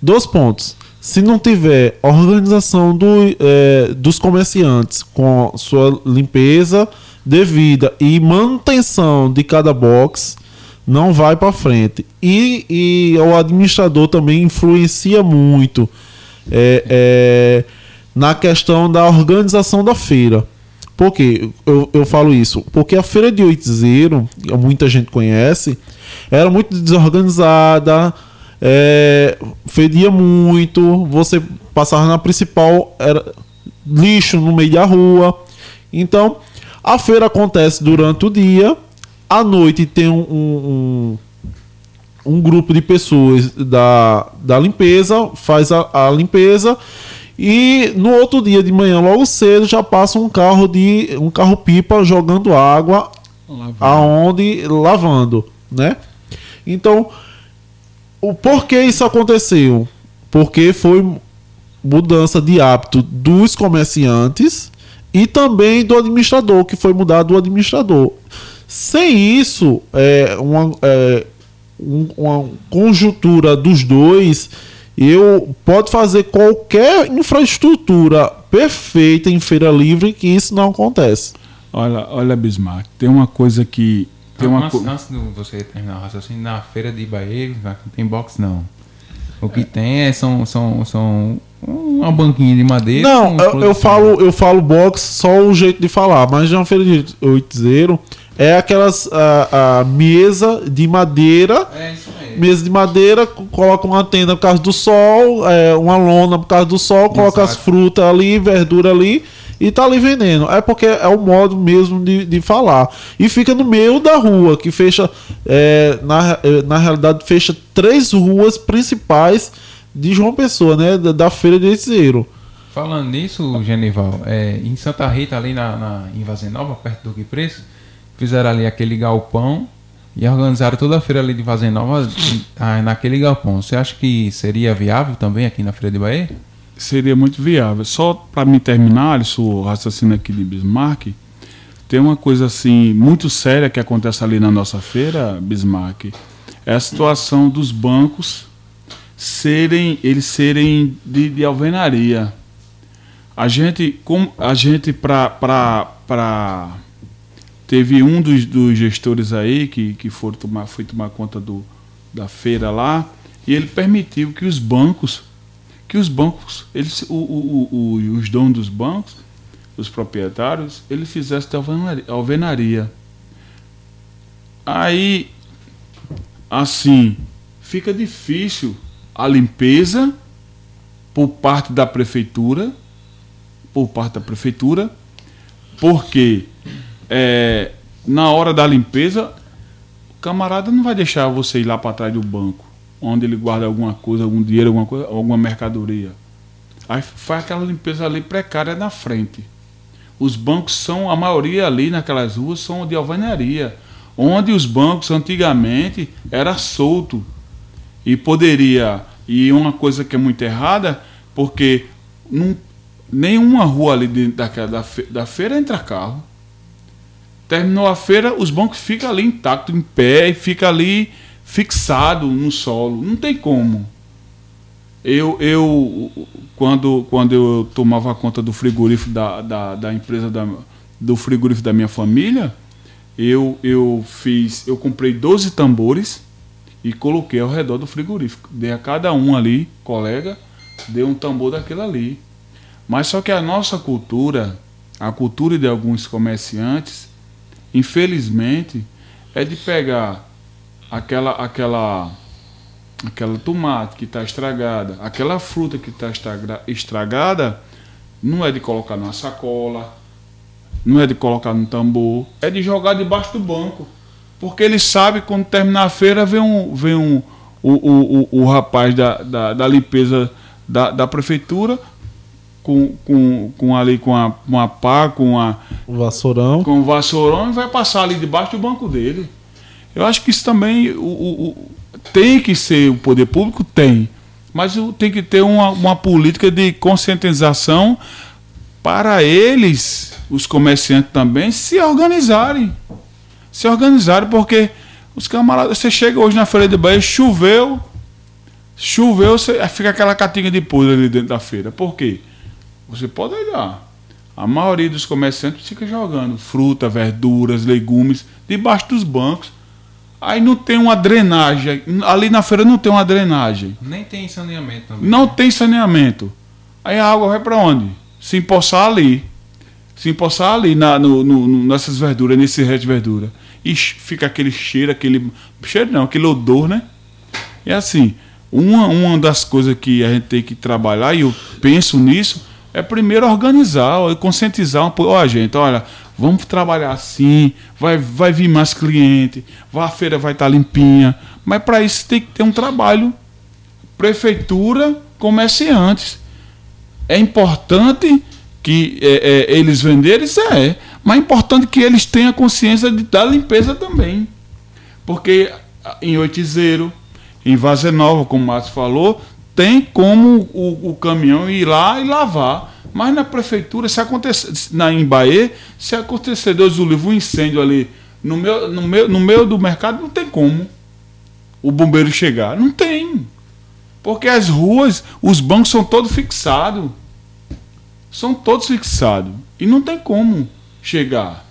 Dois pontos. Se não tiver organização do, eh, dos comerciantes com sua limpeza devida e manutenção de cada box, não vai para frente. E, e o administrador também influencia muito é, é, na questão da organização da feira. Por que eu, eu falo isso? Porque a feira de Oitizeiro, que muita gente conhece, era muito desorganizada, é, fedia muito, você passava na principal, era lixo no meio da rua. Então, a feira acontece durante o dia, à noite tem um- um- um, um grupo de pessoas da, da limpeza, faz a, a limpeza e no outro dia de manhã, logo cedo, já passa um carro de um carro pipa jogando água aonde lavando, né? Então, o porquê isso aconteceu? Porque foi mudança de hábito dos comerciantes e também do administrador, que foi mudado o administrador. Sem isso, é, uma, é, um- uma conjuntura dos dois, eu pode fazer qualquer infraestrutura perfeita em feira livre que isso não acontece. Olha, olha, Bismarck, tem uma coisa que. Tem uma antes, co- antes de você terminar o raciocínio, na feira de Bahia não tem box não. O que tem é, são, são, são uma banquinha de madeira. Não, eu, eu falo, eu falo box só o jeito de falar, mas na feira de oitizeiro é aquelas a, a mesa de madeira, É isso mesmo. mesa de madeira, co- coloca uma tenda por causa do sol, é, uma lona por causa do sol, coloca as frutas ali, verdura ali e tá ali vendendo. É porque é o modo mesmo de, de falar. E fica no meio da rua, que fecha, é, na, é, na realidade, fecha três ruas principais de João Pessoa, né? Da, da feira de oitizeiro. Falando nisso, Genival, é, em Santa Rita, ali na, na, em Vazenova, perto do Que Preço, fizeram ali aquele galpão e organizaram toda a feira ali de Vazenova ah, naquele galpão. Você acha que seria viável também aqui na Feira de Bahia? seria muito viável. Só para me terminar, isso, o raciocínio aqui de Bismarck, tem uma coisa assim muito séria que acontece ali na nossa feira, Bismarck, é a situação dos bancos serem eles serem de, de alvenaria. A gente, como a gente para teve um dos, dos gestores aí que, que foram tomar, foi tomar conta do, da feira lá e ele permitiu que os bancos que os bancos eles o, o, o, os donos dos bancos os proprietários eles fizessem alvenaria. Aí assim fica difícil a limpeza por parte da prefeitura por parte da prefeitura, porque é, na hora da limpeza, o camarada não vai deixar você ir lá para trás do banco, onde ele guarda alguma coisa, algum dinheiro, alguma, coisa, alguma mercadoria. Aí faz aquela limpeza ali precária na frente. Os bancos são, a maioria ali naquelas ruas são de alvenaria, onde os bancos antigamente era solto e poderia e uma coisa que é muito errada porque não, nenhuma rua ali dentro da, da feira entra carro. Terminou a feira, os bancos ficam ali intactos, em pé, e fica ali fixado no solo. Não tem como. Eu, eu quando, quando eu tomava conta do frigorífico da, da, da empresa da, do frigorífico da minha família, eu, eu fiz, eu comprei 12 tambores e coloquei ao redor do frigorífico. Dei a cada um ali, colega, dei um tambor daquele ali. Mas só que a nossa cultura, a cultura de alguns comerciantes, infelizmente, é de pegar aquela aquela aquela tomate que está estragada, aquela fruta que está estragada, não é de colocar numa sacola, não é de colocar no tambor, é de jogar debaixo do banco. Porque ele sabe quando terminar a feira vem um, vem um, o, o, o, o rapaz da, da, da limpeza da, da prefeitura com, com, com ali com a, uma pá, com a o vassourão. Com o vassourão e vai passar ali debaixo do banco dele. Eu acho que isso também o, o, o tem que ser o poder público tem, mas tem que ter uma, uma política de conscientização para eles, os comerciantes também, se organizarem. Se organizarem, porque os camaradas, você chega hoje na feira de Bahia, choveu, choveu, você, fica aquela catinha de podre ali dentro da feira. Por quê? Você pode olhar. A maioria dos comerciantes fica jogando fruta, verduras, legumes debaixo dos bancos. Aí não tem uma drenagem. Ali na feira não tem uma drenagem. Nem tem saneamento também. Não tem saneamento. Aí a água vai para onde? Se empoçar ali. Se empoçar ali na, no, no, nessas verduras, nesse resto de verdura. E fica aquele cheiro, aquele. Cheiro não, aquele odor, né? É assim. Uma, uma das coisas que a gente tem que trabalhar, e eu penso nisso, é primeiro organizar, conscientizar. Ó, oh, gente, olha, vamos trabalhar assim, vai, vai vir mais cliente, a feira vai estar limpinha. Mas para isso tem que ter um trabalho. Prefeitura, comerciantes. É importante que é, é, eles venderem, isso é. Mas é importante que eles tenham consciência de, da limpeza também. Porque em Oitizeiro, em Vazenova, como o Márcio falou, tem como o, o, caminhão ir lá e lavar. Mas na prefeitura, se acontecer, na, em Bahia, se acontecer, Deus o livre, um incêndio ali no meio, no, meio, no meio do mercado, não tem como o bombeiro chegar. Não tem. Porque as ruas, os bancos são todos fixados. São todos fixados. E não tem como chegar.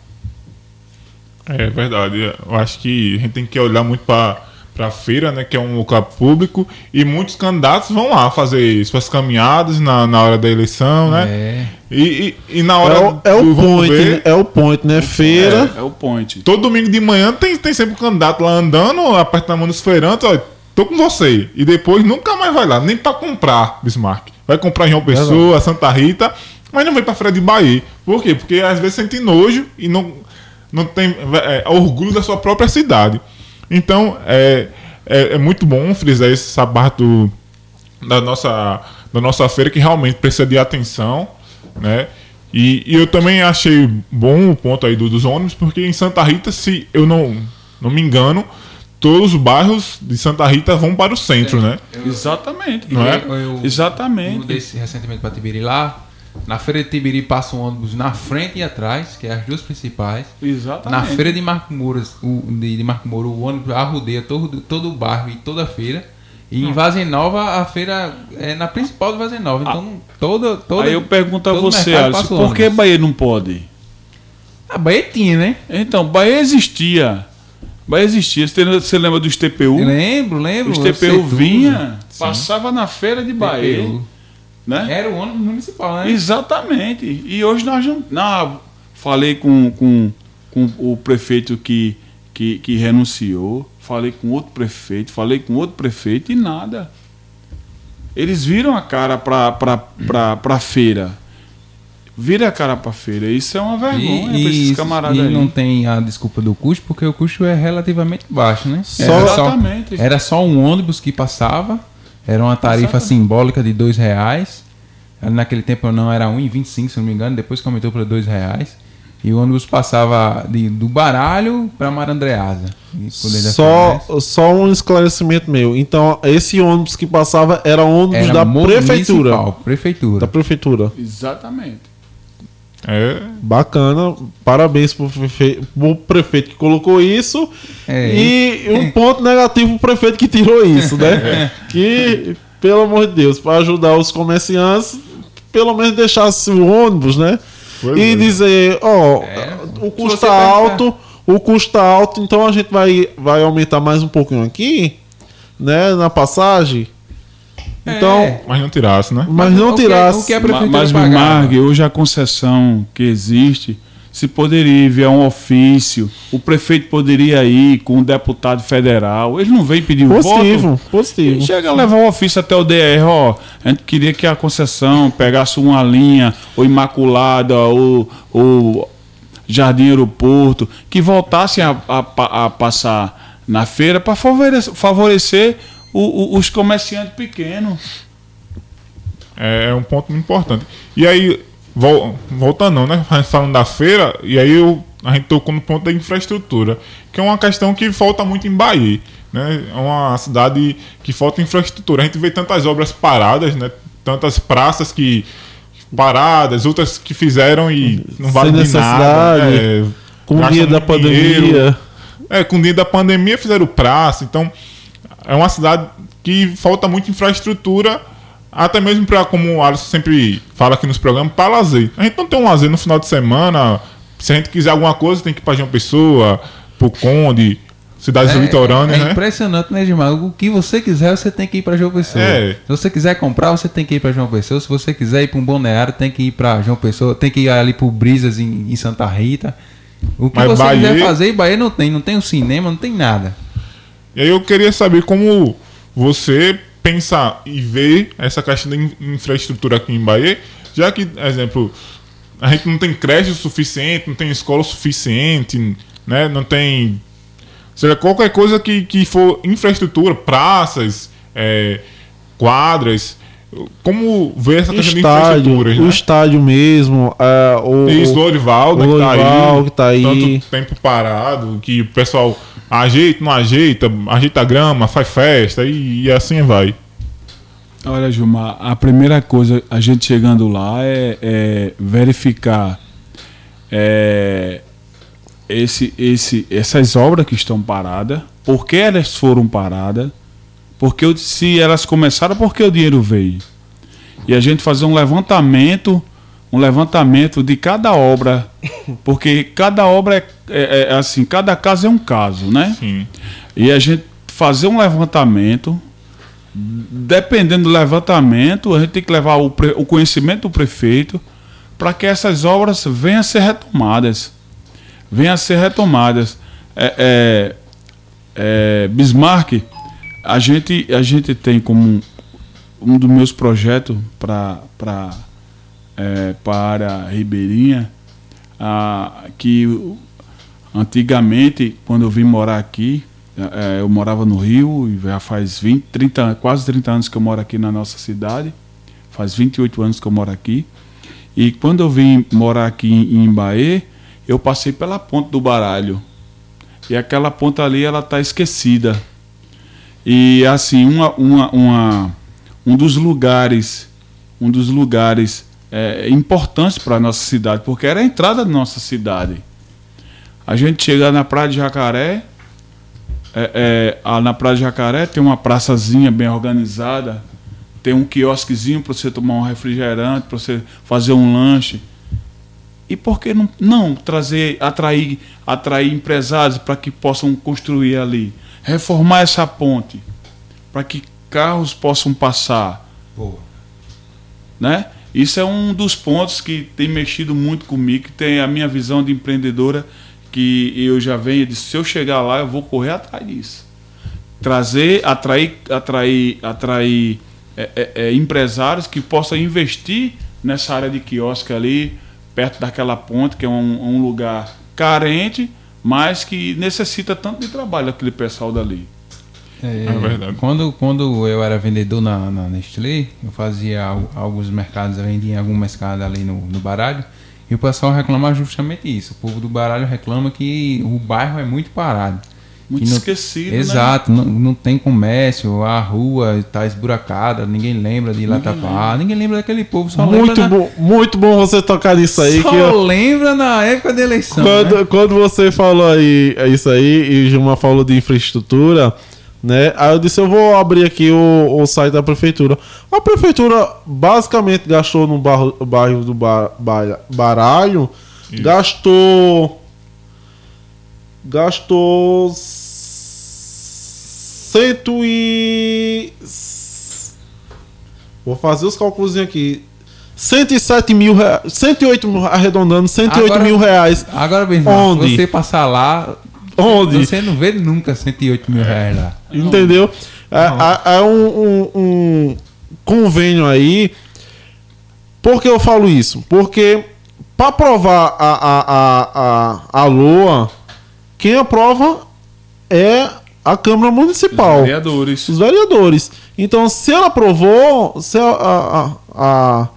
É verdade. Eu acho que a gente tem que olhar muito para para a feira, né, que é um local público, e muitos candidatos vão lá fazer suas caminhadas na, na hora da eleição, né? É. E, e, e na hora é o, é o point, ver, né? é o point, né? Feira. É, é, o point. Todo domingo de manhã tem, tem sempre um candidato lá andando, apertando a mão dos feirantes, olha, tô com você. E depois nunca mais vai lá, nem para comprar Bismarck. Vai comprar em João Pessoa, Santa Rita, mas não vem para Feira de Bahia. Por quê? Porque às vezes sente nojo e não, não tem é, orgulho da sua própria cidade. Então, é, é, é muito bom frisar esse sabato da nossa, da nossa feira que realmente precisa de atenção, né? E, e, eu também achei bom o ponto aí do, dos ônibus, porque em Santa Rita, se eu não, não me engano, todos os bairros de Santa Rita vão para o centro, é, né? Eu, Exatamente. Não é? Eu, eu, Exatamente. Eu desse recentemente para Tibiri lá, na feira de Tibiri passa um ônibus na frente e atrás, que é as duas principais. Exatamente. Na feira de Marco Moura, o, de, de Marco Moura, o ônibus arrodeia todo, todo o bairro e toda a feira. E em Vazem Nova, a feira é na principal de Vazem Nova. Então, ah, toda, toda. Aí eu pergunto a você, Alisson, por que Bahia não pode? A Bahia tinha, né? Então, Bahia existia. Bahia existia. Você lembra do TPU? Eu lembro, lembro. O TPU vinha, passava na feira de Bahia. TPU. Né? Era o ônibus municipal, né? Exatamente. E hoje nós não. não falei com, com, com o prefeito que, que, que renunciou, falei com outro prefeito, falei com outro prefeito e nada. Eles viram a cara para a feira. vira a cara pra feira. Isso é uma vergonha pra E, esses camaradas e aí. não tem a desculpa do custo, porque o custo é relativamente baixo, né? Só- era, só, Exatamente. era só um ônibus que passava, era uma tarifa simbólica de dois reais. Naquele tempo não era 1,25, se não me engano, depois que aumentou para dois reais. E o ônibus passava de, do Baralho para Marandreasa. Só, só um esclarecimento meu. Então, esse ônibus que passava era ônibus Era da prefeitura. Prefeitura. Da prefeitura. Exatamente. É, Bacana. Parabéns pro, prefe... pro prefeito que colocou isso. É. E um ponto negativo pro prefeito que tirou isso, né? que, pelo amor de Deus, para ajudar os comerciantes, pelo menos deixasse o ônibus, né? Pois e é. dizer, ó, É. o custo tá pensar- alto, o custo tá alto, então a gente vai, vai aumentar mais um pouquinho aqui, né? Na passagem. Então, É. mas não tirasse, né? mas não O que- tirasse. o que é prefeitura Mas. Bimargue, hoje a concessão que existe, se poderia enviar um ofício, o prefeito poderia ir com o deputado federal. Ele não vem pedir o Positivo, voto. positivo. Chega a levar o ofício até o DR, ó. A gente queria que a concessão pegasse uma linha, ou Imaculada, ou, ou Jardim Aeroporto, que voltassem a, a a passar na feira para favorecer, favorecer o- o- os comerciantes pequenos. É, é um ponto muito importante. E aí, vol- voltando, não, né? A gente Falando da feira, e aí eu, a gente tocou no ponto da infraestrutura, que é uma questão que falta muito em Bahia. Né? É uma cidade que falta infraestrutura. A gente vê tantas obras paradas, né? Tantas praças que paradas, outras que fizeram e não vale de nada. necessidade, é, Com o dia da dinheiro. pandemia. É, com o dia da pandemia fizeram praça, então é uma cidade que falta muita infraestrutura, até mesmo para, como o Alisson sempre fala aqui nos programas, para lazer. A gente não tem um lazer no final de semana, se a gente quiser alguma coisa, tem que ir para João Pessoa, pro Conde, cidades litorâneas, é né? impressionante, né, Edmar? O que você quiser, você tem que ir para João Pessoa. É. Se você quiser comprar, você tem que ir para João Pessoa. Se você quiser ir para um balneário, tem que ir para João Pessoa. Tem que ir ali pro Brisas em, em Santa Rita. O que Mas você Bahia- quiser fazer, em Bahia não tem. Não tem um cinema, não tem nada. E aí eu queria saber como você pensa e vê essa questão in- infraestrutura aqui em Bahia, já que, exemplo, a gente não tem creche o suficiente, não tem escola o suficiente, né? Não tem. Ou seja, qualquer coisa que, que for infraestrutura, praças, é, quadras. Como ver essa questão de Estádio, infraestruturas, o né? estádio mesmo. é, o, Isso, o Lorival, né, que tá aí, que tá aí. Tanto tempo parado, que o pessoal ajeita, não ajeita, ajeita a grama, faz festa e, e assim vai. Olha, Gilmar, a primeira coisa, a gente chegando lá é, é verificar é, esse, esse, essas obras que estão paradas, por que elas foram paradas, porque se elas começaram, por que o dinheiro veio? E a gente fazer um levantamento, um levantamento de cada obra, porque cada obra é, é- é assim, cada caso é um caso, né? Sim. E a gente fazer um levantamento. Dependendo do levantamento, a gente tem que levar o, o conhecimento do prefeito para que essas obras venham a ser retomadas. Venham a ser retomadas. É, é, é, Bismarck, a gente, a gente tem como um, um dos meus projetos para é, para a ribeirinha, ah, que antigamente, quando eu vim morar aqui, eh, eu morava no Rio e já faz 20, 30, an- quase 30 anos que eu moro aqui na nossa cidade. Faz 28 anos que eu moro aqui. E quando eu vim morar aqui em Imbaê, eu passei pela ponte do Baralho. E aquela ponta ali, ela tá esquecida. E assim, uma, uma, uma- um dos lugares, um dos lugares eh, importantes para nossa cidade, porque era a entrada da nossa cidade. A gente chega na Praia de Jacaré, é, é, a- na Praia de Jacaré tem uma praçazinha bem organizada, tem um quiosquezinho para você tomar um refrigerante, para você fazer um lanche. E por que não, não trazer, atrair, atrair empresários para que possam construir ali? Reformar essa ponte para que carros possam passar. Né? Isso é um dos pontos que tem mexido muito comigo, que tem a minha visão de empreendedora, que eu já venho de se eu chegar lá, eu vou correr atrás disso. Trazer, atrair, atrair, atrair é, é, é, empresários que possam investir nessa área de quiosque ali, perto daquela ponte, que é um, um lugar carente, mas que necessita tanto de trabalho aquele pessoal dali. É, É verdade. Quando, quando eu era vendedor na, na Nestlé, eu fazia al- alguns mercados, eu vendia em algum mercado ali no, no baralho, e o pessoal reclama justamente isso. O povo do baralho reclama que o bairro é muito parado. Muito não- esquecido, né? Exato, não, não tem comércio, a rua está esburacada, ninguém lembra de ir lá tapar, ninguém lembra daquele povo, só Muito lembra na- muito bom você tocar nisso aí. só que eu- lembra na época da eleição. quando, né? quando você falou aí é isso aí e o Gilmar falou de infraestrutura, né? Aí eu disse eu vou abrir aqui o, o site da prefeitura. A prefeitura basicamente gastou no bairro, bairro do Ba- Ba- Baralho, Isso. gastou gastou cento e vou fazer os cálculos aqui 107 mil reais, 108 mil, arredondando 108 Agora- mil reais Agora, mesmo, Onde? você passar lá, Onde? você não vê nunca 108 mil reais lá. Entendeu? É, é- é um, um- um convênio aí. Por que eu falo isso? Porque para aprovar a, a, a, a, a LOA, quem aprova é a Câmara Municipal. Vereadores. Os vereadores. Então, se ela aprovou, se a, a, a,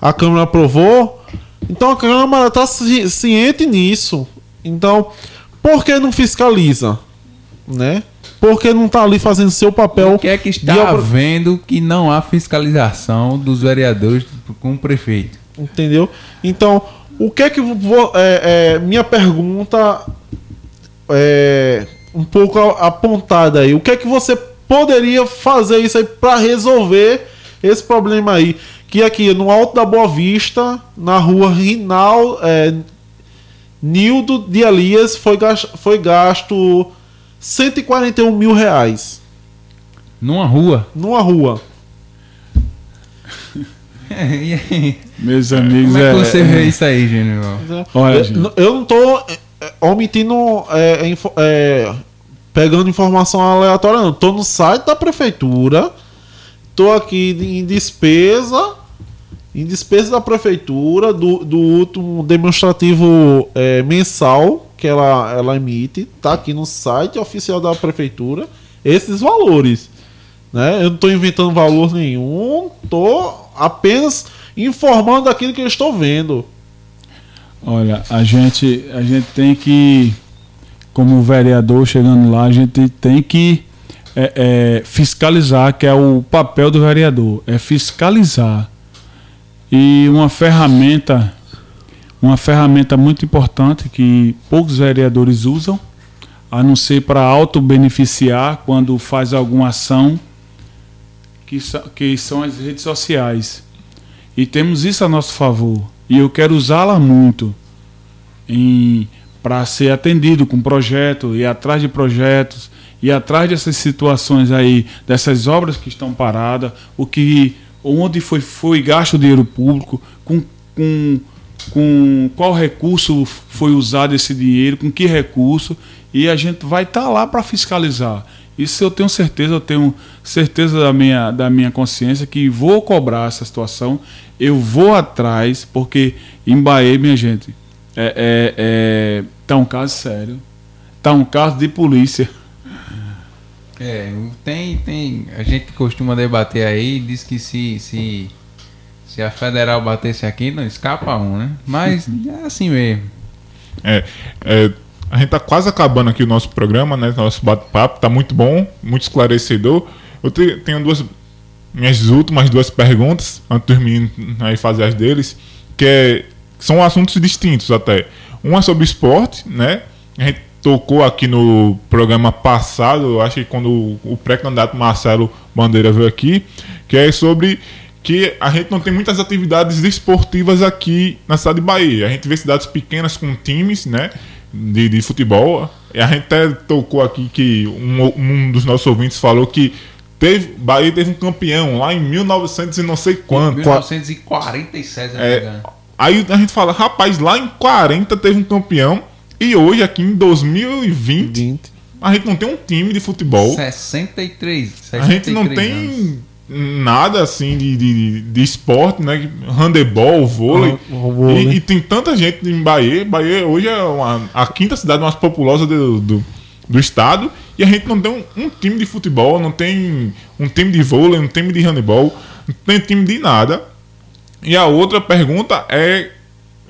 a Câmara aprovou, então a Câmara está ciente nisso. Então, por que não fiscaliza? Né? Por que não está ali fazendo seu papel? O que é que de está apro- vendo que não há fiscalização dos vereadores com o prefeito? Entendeu? Então, o que é que vou, é, é, minha pergunta é um pouco apontada aí. O que é que você poderia fazer isso aí para resolver esse problema aí? Que aqui no Alto da Boa Vista, na rua Rinal, é, Nildo de Elias, foi gasto, foi gasto 141 mil reais Numa rua. numa rua. e aí? Meus amigos, Como é que é- você vê isso aí, Gênio? Olha, eu, gente. eu não tô é, é, omitindo é, é, pegando informação aleatória, não. Tô no site da prefeitura, tô aqui em despesa, em despesa da prefeitura, do, do último demonstrativo é, mensal que ela, ela emite, tá aqui no site oficial da prefeitura, esses valores. Né? Eu não estou inventando valor nenhum, tô apenas informando aquilo que eu estou vendo. Olha, a gente, a gente tem que, como vereador chegando lá, a gente tem que é, é, fiscalizar, que é o papel do vereador, é fiscalizar. E uma ferramenta, uma ferramenta muito importante que poucos vereadores usam, a não ser para auto-beneficiar quando faz alguma ação, que, que são as redes sociais. E temos isso a nosso favor. E eu quero usá-la muito para ser atendido com projeto, ir atrás de projetos, ir atrás dessas situações aí, dessas obras que estão paradas, o que onde foi, foi gasto o dinheiro público, com, com, com qual recurso foi usado esse dinheiro, com que recurso, e a gente vai estar lá para fiscalizar. Isso eu tenho certeza, eu tenho certeza da minha, da minha consciência que vou cobrar essa situação, eu vou atrás, porque em Bahia, minha gente, é, é, é, tá um caso sério, tá um caso de polícia. É, tem, tem. A gente costuma debater aí, diz que se, se, se a federal batesse aqui, não escapa um, né? Mas é assim mesmo. É, é, a gente tá quase acabando aqui o nosso programa, né? Nosso bate-papo tá muito bom, muito esclarecedor. Eu te- tenho duas minhas últimas duas perguntas antes dos meninos aí fazer as deles, que é- são assuntos distintos até. Uma sobre esporte, né? A gente tocou aqui no programa passado, eu acho que quando o, pré-candidato Marcelo Bandeira veio aqui, que é sobre que a gente não tem muitas atividades esportivas aqui na cidade de Bahia. A gente vê cidades pequenas com times, né? De, de futebol. E a gente até tocou aqui que um, um dos nossos ouvintes falou que teve, Bahia teve um campeão lá em 1900 e não sei quanto. 1947, se não me É, aí a gente fala, rapaz, lá em 40 teve um campeão e hoje aqui em 2020 a gente não tem um time de futebol. 63. 63 A gente não anos. tem nada assim de, de, de esporte, né? Handebol, vôlei. Ah, o vôlei. E, e tem tanta gente em Bahia. Bahia hoje é uma- a quinta cidade mais populosa do, do, do estado. E a gente não tem um, um time de futebol, não tem um time de vôlei, um time de handebol, não tem time de nada. E a outra pergunta é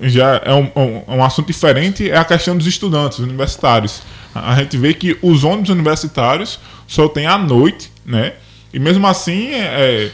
já é um, um- um assunto diferente, é a questão dos estudantes universitários. A, a gente vê que os ônibus universitários só tem à noite, né? E mesmo assim é, é,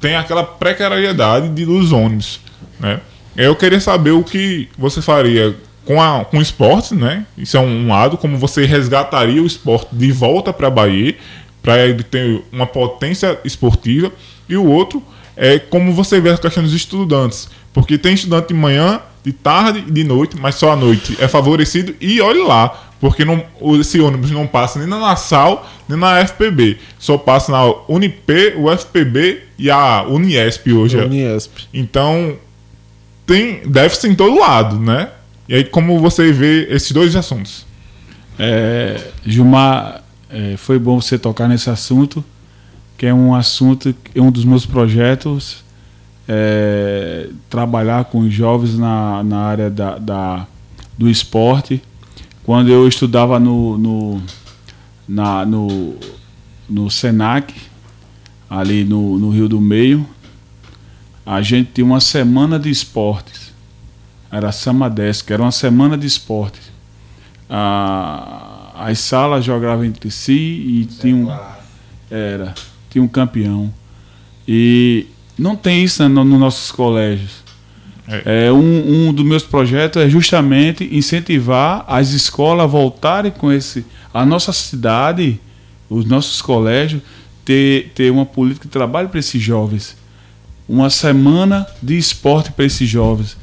tem aquela precariedade de, dos ônibus, né? Eu queria saber o que você faria com, a, com o esporte, né? Isso é um, lado, como você resgataria o esporte de volta para a Bahia, para ele ter uma potência esportiva, e o outro é como você vê a questão dos estudantes, porque tem estudante de manhã, de tarde e de noite, mas só à noite é favorecido, e olhe lá, porque não, esse ônibus não passa nem na Nassau, nem na FPB, só passa na Unip, o FPB e a Uniesp hoje. é. Uniesp. Então, tem déficit em todo lado, né? E aí, como você vê esses dois assuntos? É, Gilmar, é, foi bom você tocar nesse assunto, que é um assunto, é um dos meus projetos, é, trabalhar com os jovens na, na área da, da- do esporte. Quando eu estudava no, no, na, no, no Senac, ali no, no Rio do Meio, a gente tinha uma semana de esportes. Era a Samadesc, era uma semana de esportes a- as salas jogavam entre si e tinha um, era, tinha um campeão. E não tem isso né, no- nos nossos colégios. É, um, um dos meus projetos é justamente incentivar as escolas a voltarem com esse. A nossa cidade, os nossos colégios, ter, ter uma política de trabalho para esses jovens. Uma semana de esporte para esses jovens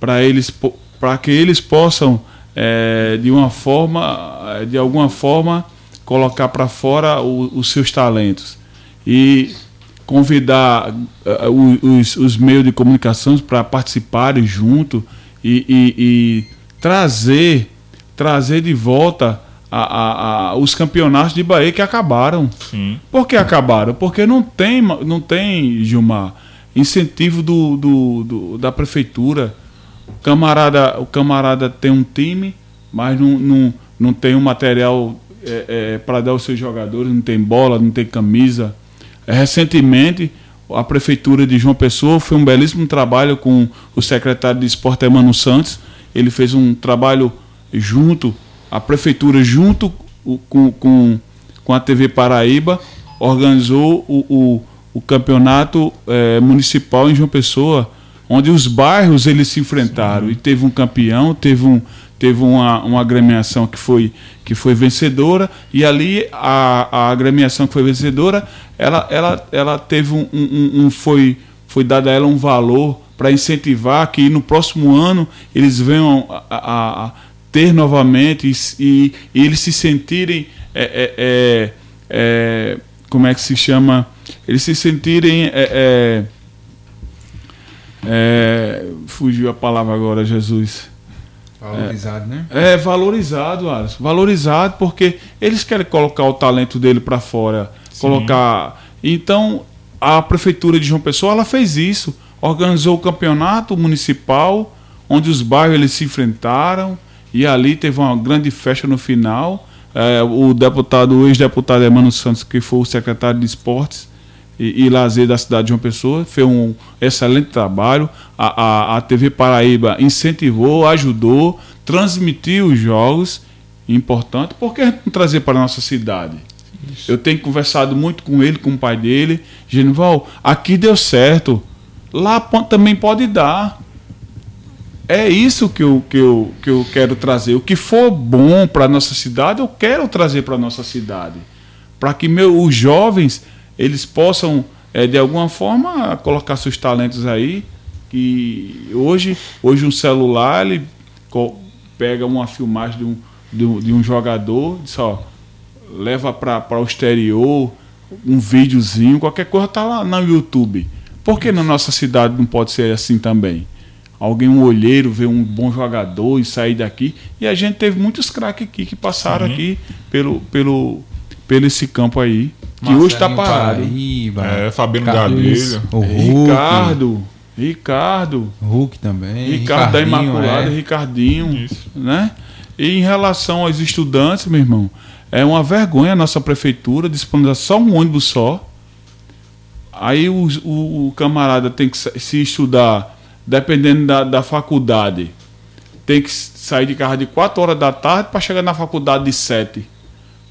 para eles para que eles possam eh, de uma forma eh, de alguma forma colocar para fora o- os seus talentos e convidar eh, o- os, os meios de comunicação para participarem junto e, e- e trazer trazer de volta a- a- a- os campeonatos de Bahia que acabaram Sim. por que acabaram? Porque não tem, não tem Gilmar, incentivo do, do- do- da prefeitura. O camarada, o camarada tem um time, mas não, não, não tem um material para dar aos seus jogadores, não tem bola, não tem camisa. É, recentemente, a prefeitura de João Pessoa fez um belíssimo trabalho com o secretário de esporte, Emmanuel Santos. Ele fez um trabalho junto, a prefeitura, junto com, com, com a TV Paraíba, organizou o, o, o campeonato eh, municipal em João Pessoa, onde os bairros eles se enfrentaram e teve um campeão, teve, um, teve uma, uma agremiação que foi, que foi vencedora e ali a, a agremiação que foi vencedora, ela, ela, ela teve um, um- um- foi, foi dado a ela um valor para incentivar que no próximo ano eles venham a, a- a ter novamente e, e- eles se sentirem é, é, é, é, como é que se chama? Eles se sentirem é, é, fugiu a palavra agora Jesus Valorizado, né? é valorizado, Alisson. Valorizado porque eles querem colocar o talento dele para fora, colocar. Então a prefeitura de João Pessoa ela fez isso, organizou o campeonato municipal onde os bairros eles se enfrentaram e ali teve uma grande festa no final. É, o deputado, o ex-deputado Emmanuel Santos, que foi o secretário de esportes, e, e lazer da cidade de João Pessoa. Fez um excelente trabalho. A, a, a TV Paraíba incentivou, ajudou, transmitiu os jogos. Importante, por que não trazer para a nossa cidade? Eu tenho conversado muito com ele, com o pai dele. Genival, aqui deu certo. Lá também pode dar. É isso que eu, que, eu, que eu quero trazer. O que for bom para a nossa cidade, eu quero trazer para a nossa cidade. Para que meu, os jovens eles possam, eh, de alguma forma, colocar seus talentos aí. E hoje, hoje um celular, ele pega uma filmagem de um, de um, de um jogador, diz, ó, leva para o exterior, um videozinho, qualquer coisa tá lá no YouTube. Por que na nossa cidade não pode ser assim também? Alguém, um olheiro, ver um bom jogador e sair daqui. E a gente teve muitos craques aqui que passaram Sim. aqui pelo, pelo, pelo esse campo aí. Que hoje está parado. Paraíba, É, Fabiano Gadelha. O Hulk, Ricardo, Ricardo, Hulk também. Ricardo da Imaculada, é. Ricardinho, Isso. né? E em relação aos estudantes, meu irmão, é uma vergonha a nossa prefeitura disponibilizar só um ônibus só. Aí o, o- o camarada tem que se estudar, dependendo da, da faculdade, tem que sair de casa de 4 horas da tarde para chegar na faculdade de 7.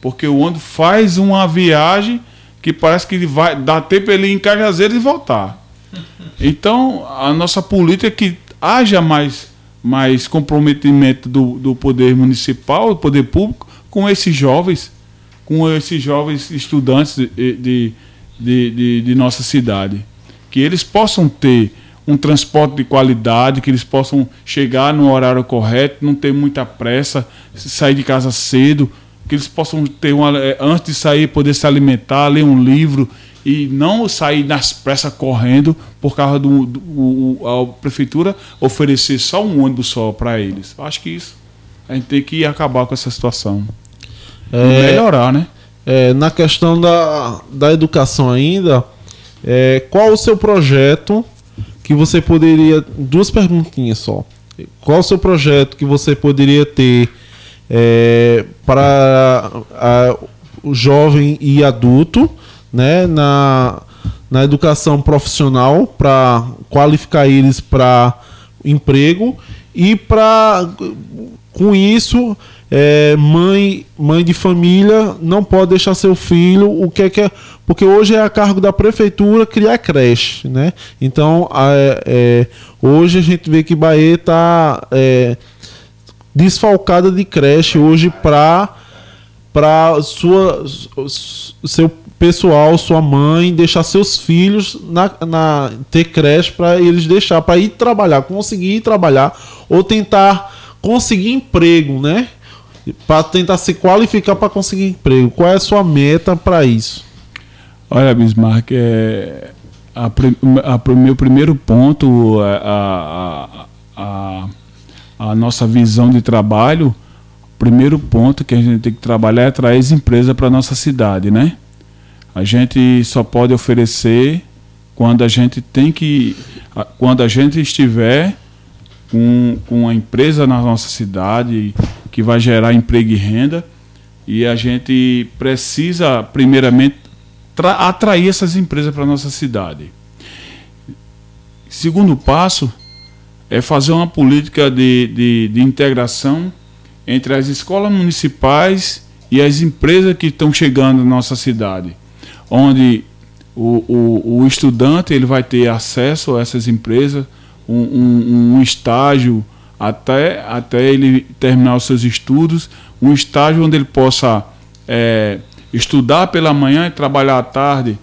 Porque o ônibus faz uma viagem que parece que ele vai dar tempo ele ir em Cajazeiras e voltar. Então, a nossa política é que haja mais, mais comprometimento do, do poder municipal, do poder público, com esses jovens, com esses jovens estudantes de, de, de, de- de nossa cidade. Que eles possam ter um transporte de qualidade, que eles possam chegar no horário correto, não ter muita pressa, sair de casa cedo, que eles possam ter uma, eh, antes de sair poder se alimentar, ler um livro e não sair nas pressas correndo por causa do, do o- a prefeitura oferecer só um ônibus só para eles. Acho que isso a gente tem que acabar com essa situação. É, Melhorar, né? é, na questão da, da educação ainda, é, qual o seu projeto que você poderia. Duas perguntinhas só. Qual o seu projeto que você poderia ter é, para o jovem e adulto né, na, na educação profissional para qualificar eles para emprego e para com isso é, mãe mãe de família não pode deixar seu filho o que é que é porque hoje é a cargo da prefeitura criar creche né? Então a- é, hoje a gente vê que Bahia está desfalcada de creche hoje para para sua seu pessoal, sua mãe deixar seus filhos na, na ter creche para eles deixar para ir trabalhar, conseguir ir trabalhar ou tentar conseguir emprego, né? Para tentar se qualificar para conseguir emprego. Qual é a sua meta para isso? Olha, Bismarck, é, a, a- o meu primeiro ponto, a, a, a, a- nossa visão de trabalho, o primeiro ponto que a gente tem que trabalhar é atrair as empresas para a nossa cidade, né? A gente só pode oferecer quando a gente tem que. Quando a gente estiver com, com a empresa na nossa cidade que vai gerar emprego e renda. E a gente precisa, primeiramente, tra- atrair essas empresas para a nossa cidade. Segundo passo é fazer uma política de, de, de integração entre as escolas municipais e as empresas que estão chegando na nossa cidade, onde o, o, o estudante ele vai ter acesso a essas empresas, um, um, um estágio até, até ele terminar os seus estudos, um estágio onde ele possa é, estudar pela manhã e trabalhar à tarde,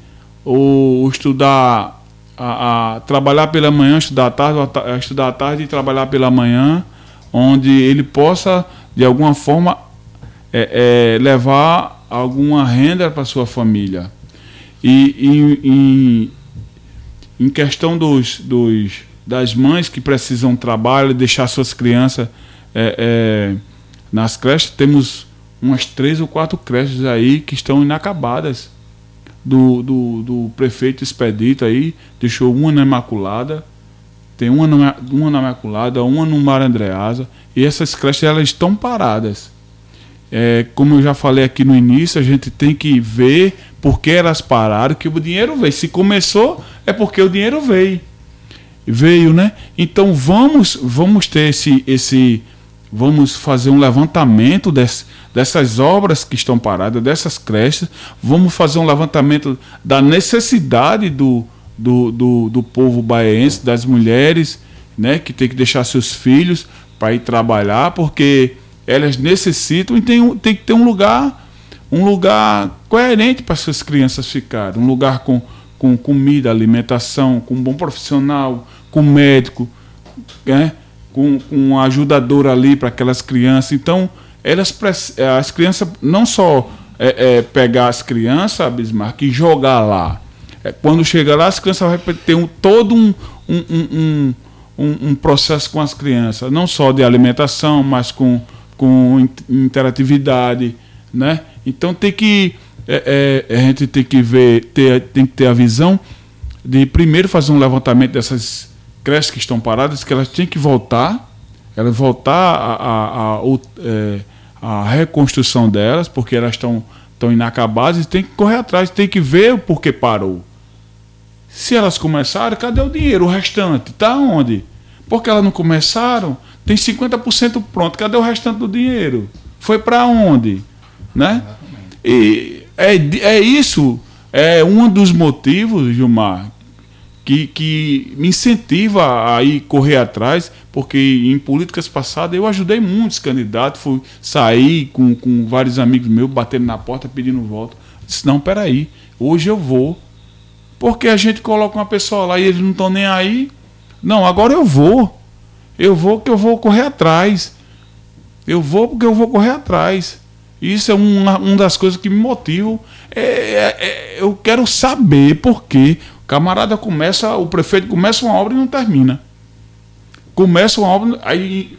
ou estudar a, a- trabalhar pela manhã, estudar à tarde, ta- estudar à tarde e trabalhar pela manhã, onde ele possa de alguma forma é, é, levar alguma renda para sua família. E em, em, questão dos, dos, das mães que precisam trabalhar e deixar suas crianças é, nas creches, temos umas três ou quatro creches aí que estão inacabadas. Do, do, do prefeito Expedito aí, deixou uma na Imaculada, tem uma na, uma na Imaculada, uma no Mar Andreasa, e essas creches elas estão paradas. É, como eu já falei aqui no início, a gente tem que ver por que elas pararam, que o dinheiro veio. Se começou, é porque o dinheiro veio. Veio, né? Então vamos, vamos ter esse, esse. Vamos fazer um levantamento des, dessas obras que estão paradas, dessas creches. Vamos fazer um levantamento da necessidade do, do, do, do povo baiense, das mulheres, né? Que tem que deixar seus filhos para ir trabalhar, porque elas necessitam e tem, tem que ter um lugar um lugar coerente para suas crianças ficarem, um lugar com, com comida, alimentação, com um bom profissional, com médico, né? com, com um ajudador ali para aquelas crianças. Então, elas prec- as crianças não só é, é, pegar as crianças, Bismarck, e jogar lá. É, quando chega lá, as crianças vão ter um, todo um, um, um, processo com as crianças, não só de alimentação, mas com, com in- interatividade, né? Então tem que a gente tem que ver, ter, tem que ter a visão de primeiro fazer um levantamento dessas creches que estão paradas, que elas têm que voltar, elas voltar a, a, a, é, a reconstrução delas, porque elas estão estão inacabadas e tem que correr atrás, tem que ver o porquê parou. Se elas começaram, cadê o dinheiro? O restante está onde? Porque elas não começaram, tem 50% pronto, cadê o restante do dinheiro? Foi para onde? Né? E é, é isso, é um dos motivos, Gilmar, que, que me incentiva a ir correr atrás, porque em políticas passadas eu ajudei muitos candidatos, fui sair com, com vários amigos meus, batendo na porta, pedindo voto. Disse, não, peraí, hoje eu vou. Porque a gente coloca uma pessoa lá e eles não estão nem aí. Não, agora eu vou. Eu vou que eu vou correr atrás. Eu vou porque eu vou correr atrás. Isso é uma, uma das coisas que me motivam. É, é, é, eu quero saber por que o camarada começa, o prefeito começa uma obra e não termina. Começa uma obra, aí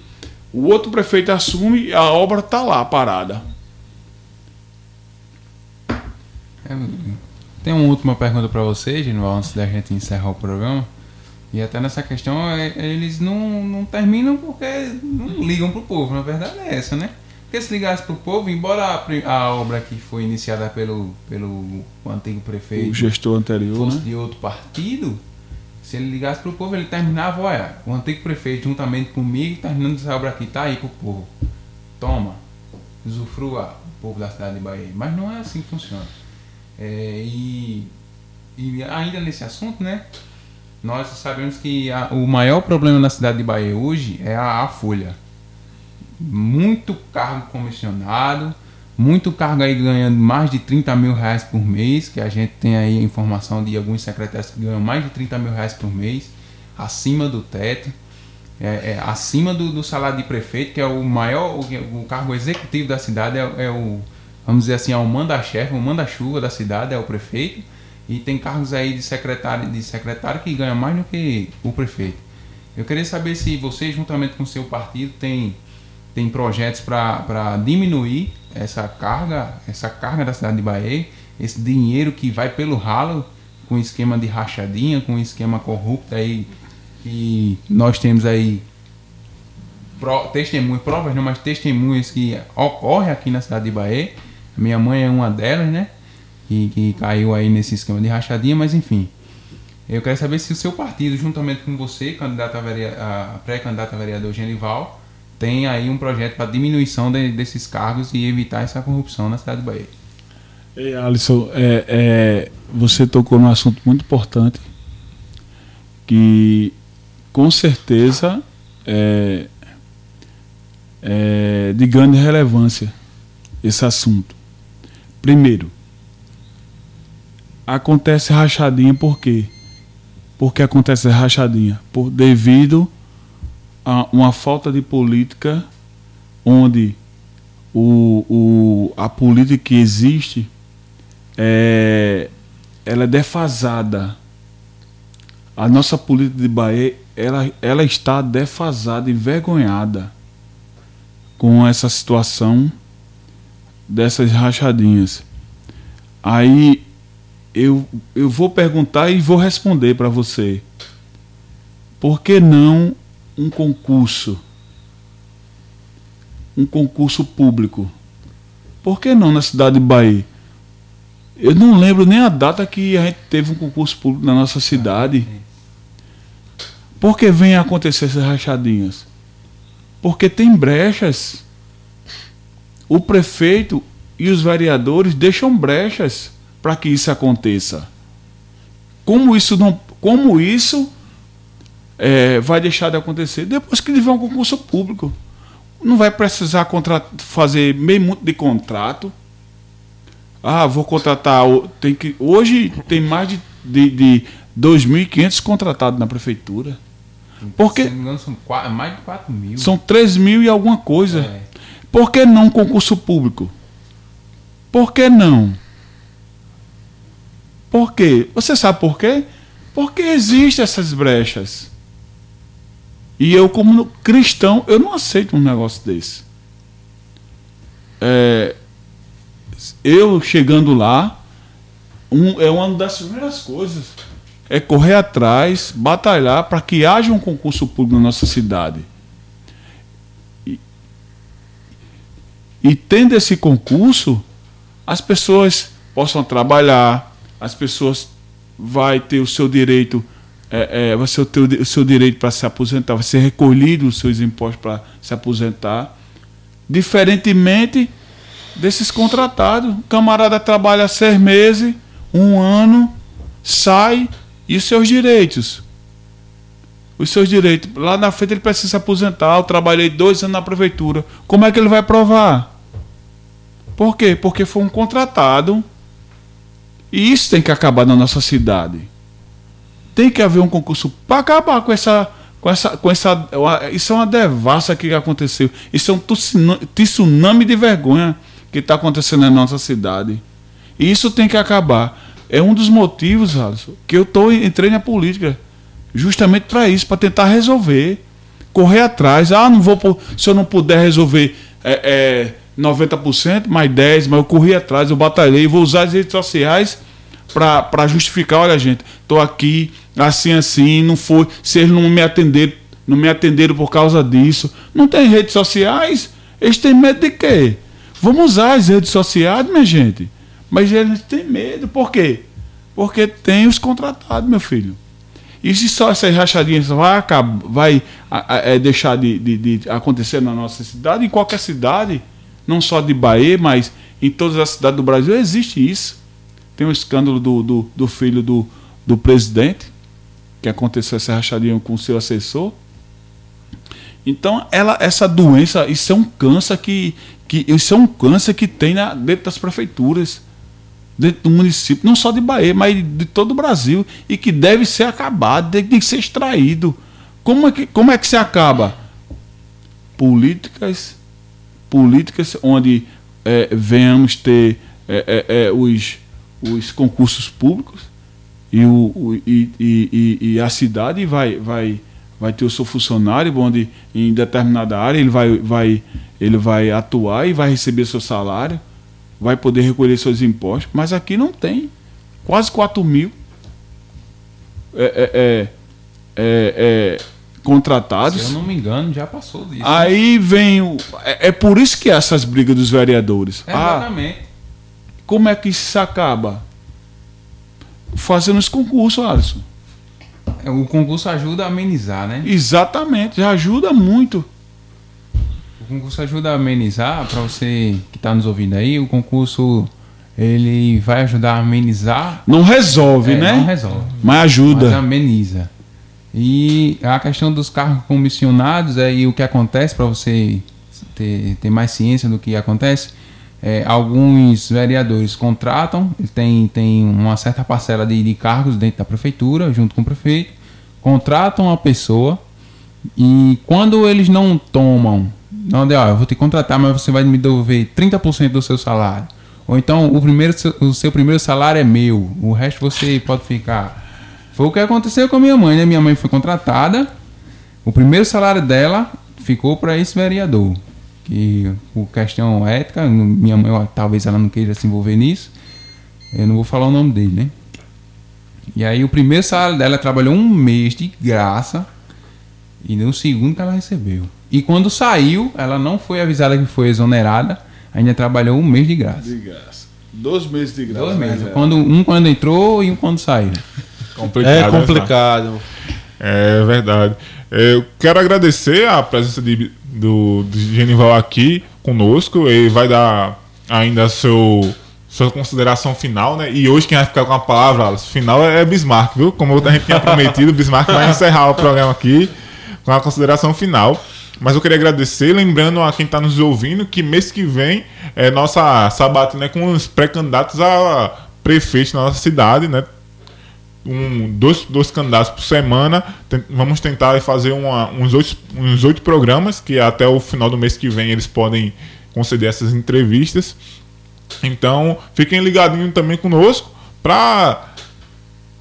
o outro prefeito assume e a obra está lá, parada. É, tem uma última pergunta para você, Genival, antes da gente encerrar o programa. E até nessa questão, é, eles não, não terminam porque não ligam pro povo, na verdade é essa, né? Porque se ligasse pro povo, embora a, a obra que foi iniciada pelo, pelo antigo prefeito... O gestor anterior, Fosse né? de outro partido, se ele ligasse pro povo, ele terminava, olha, o antigo prefeito juntamente comigo, terminando essa obra aqui, tá aí pro povo. Toma, usufrua o povo da cidade de Bahia. Mas não é assim que funciona. É, e, e ainda nesse assunto, né? Nós sabemos que a, o maior problema na cidade de Bahia hoje é a, a folha. Muito cargo comissionado, muito cargo aí ganhando mais de 30 mil reais por mês, que a gente tem aí a informação de alguns secretários que ganham mais de 30 mil reais por mês, acima do teto, é, é, acima do, do, salário de prefeito, que é o maior, o, o cargo executivo da cidade, é, é, o, vamos dizer assim, é o manda-chefe, o manda-chuva da cidade, é o prefeito, e tem cargos aí de secretário, de secretário que ganha mais do que o prefeito. Eu queria saber se você, juntamente com o seu partido, tem, tem projetos para diminuir essa carga, essa carga da cidade de Bahia, esse dinheiro que vai pelo ralo com esquema de rachadinha, com esquema corrupto aí que nós temos aí pro, testemunhos, provas não, mas testemunhos que ocorrem aqui na cidade de Bahia. Minha mãe é uma delas, né? Que, que caiu aí nesse esquema de rachadinha, mas enfim. Eu quero saber se o seu partido, juntamente com você, candidato a, vereador, a pré-candidato a vereador Genival, tem aí um projeto para diminuição de, desses cargos e evitar essa corrupção na cidade de Bahia. Ei, Alisson, é, é, você tocou num assunto muito importante que com certeza é, é de grande relevância esse assunto. Primeiro, acontece rachadinha por quê? Porque acontece rachadinha por devido uma falta de política onde o, o, a política que existe é, ela é defasada. A nossa política de Bahia ela, ela está defasada, envergonhada com essa situação dessas rachadinhas. Aí eu, eu vou perguntar e vou responder para você. Por que não um concurso? Um concurso público? Por que não na cidade de Bahia? Eu não lembro nem a data que a gente teve um concurso público na nossa cidade. Por que vem a acontecer essas rachadinhas? Porque tem brechas. O prefeito e os vereadores deixam brechas para que isso aconteça. Como isso não, como isso é, vai deixar de acontecer depois que tiver um concurso público? Não vai precisar fazer meio muito de contrato. Ah, vou contratar. Tem que, hoje tem mais de, de, de 2.500 contratados na prefeitura. Porque Se não me engano, são quatro, mais de 4 mil. são 3 mil e alguma coisa. É. Por que não concurso público? Por que não? Por quê? Você sabe por quê? Porque existem essas brechas. E eu, como cristão, eu não aceito um negócio desse. É, eu chegando lá, um, é uma das primeiras coisas. É correr atrás, batalhar para que haja um concurso público na nossa cidade. E, e tendo esse concurso, as pessoas possam trabalhar, as pessoas vai ter o seu direito, é, é, vai ser o, teu, o seu direito para se aposentar, vai ser recolhido os seus impostos para se aposentar. Diferentemente desses contratados. O camarada trabalha seis meses, um ano, sai e os seus direitos. Os seus direitos. Lá na frente ele precisa se aposentar. Eu trabalhei dois anos na prefeitura. Como é que ele vai provar? Por quê? Porque foi um contratado. E isso tem que acabar na nossa cidade. Tem que haver um concurso para acabar com essa com essa, com essa, isso é uma devassa que aconteceu. Isso é um tsunami de vergonha que está acontecendo na nossa cidade. E isso tem que acabar. É um dos motivos, Alisson, que eu tô, entrei na política. Justamente para isso, para tentar resolver. Correr atrás. Ah, não vou. Se eu não puder resolver é, é, 90%, mais 10%, mas eu corri atrás, eu batalhei, vou usar as redes sociais para justificar, olha gente, estou aqui assim assim, não foi, eles não me atenderam, não me atenderam por causa disso. Não tem redes sociais? Eles têm medo de quê? Vamos usar as redes sociais, minha gente. Mas eles têm medo, por quê? Porque tem os contratados, meu filho. E se só essas rachadinhas vai, acabar, vai é, deixar de, de, de, acontecer na nossa cidade, em qualquer cidade, não só de Bahia, mas em todas as cidades do Brasil, existe isso. Tem o um escândalo do, do, do, filho do, do presidente, que aconteceu essa rachadinha com o seu assessor. Então, ela, essa doença, isso é um câncer que, que isso é um câncer que tem na, dentro das prefeituras, dentro do município, não só de Bahia, mas de todo o Brasil, e que deve ser acabado, tem que ser extraído. Como é que, como é que se acaba? Políticas, políticas onde é, venhamos ter é, é, os os concursos públicos e, o, o e, e, e, a cidade vai, vai, vai ter o seu funcionário, onde em determinada área ele vai, vai, ele vai atuar e vai receber seu salário, vai poder recolher seus impostos, mas aqui não tem. Quase 4 mil é, é, é, é, é contratados. Se eu não me engano, já passou disso. Aí vem o. É, é por isso que essas brigas dos vereadores. Exatamente. Ah, como é que isso se acaba? Fazendo esse concurso, Alisson. É, o concurso ajuda a amenizar, né? Exatamente, já ajuda muito. O concurso ajuda a amenizar, para você que está nos ouvindo aí, o concurso ele vai ajudar a amenizar. Não resolve, é, né? Não resolve. Mas ajuda. Mas ameniza. E a questão dos cargos comissionados, aí é, o que acontece para você ter, ter mais ciência do que acontece, é, alguns vereadores contratam, tem, tem uma certa parcela de, de, cargos dentro da prefeitura, junto com o prefeito, contratam a pessoa e quando eles não tomam, não, ó, eu vou te contratar, mas você vai me devolver 30% do seu salário. Ou então o, primeiro, o seu primeiro salário é meu, o resto você pode ficar. Foi o que aconteceu com a minha mãe, né? Minha mãe foi contratada, o primeiro salário dela ficou para esse vereador que por questão ética, minha mãe talvez ela não queira se envolver nisso. Eu não vou falar o nome dele, né? E aí o primeiro salário dela trabalhou um mês de graça e no segundo que ela recebeu. E quando saiu, ela não foi avisada que foi exonerada, ainda trabalhou um mês de graça. De graça. Dois meses de graça. Dois meses. Né, quando, um quando entrou e um quando saiu. Complicado, é complicado. É verdade. Eu quero agradecer a presença de, do, do Genival aqui conosco. Ele vai dar ainda seu, sua consideração final, né? E hoje quem vai ficar com a palavra final é Bismarck, viu? Como a gente tinha prometido, Bismarck vai encerrar o programa aqui com a consideração final. Mas eu queria agradecer, lembrando a quem está nos ouvindo que mês que vem é nossa sabatina com os pré-candidatos a prefeito na nossa cidade, né? Um, dois, dois candidatos por semana. Tem, vamos tentar fazer uma, uns, oito, uns oito programas, que até o final do mês que vem eles podem conceder essas entrevistas. Então, fiquem ligadinhos também conosco para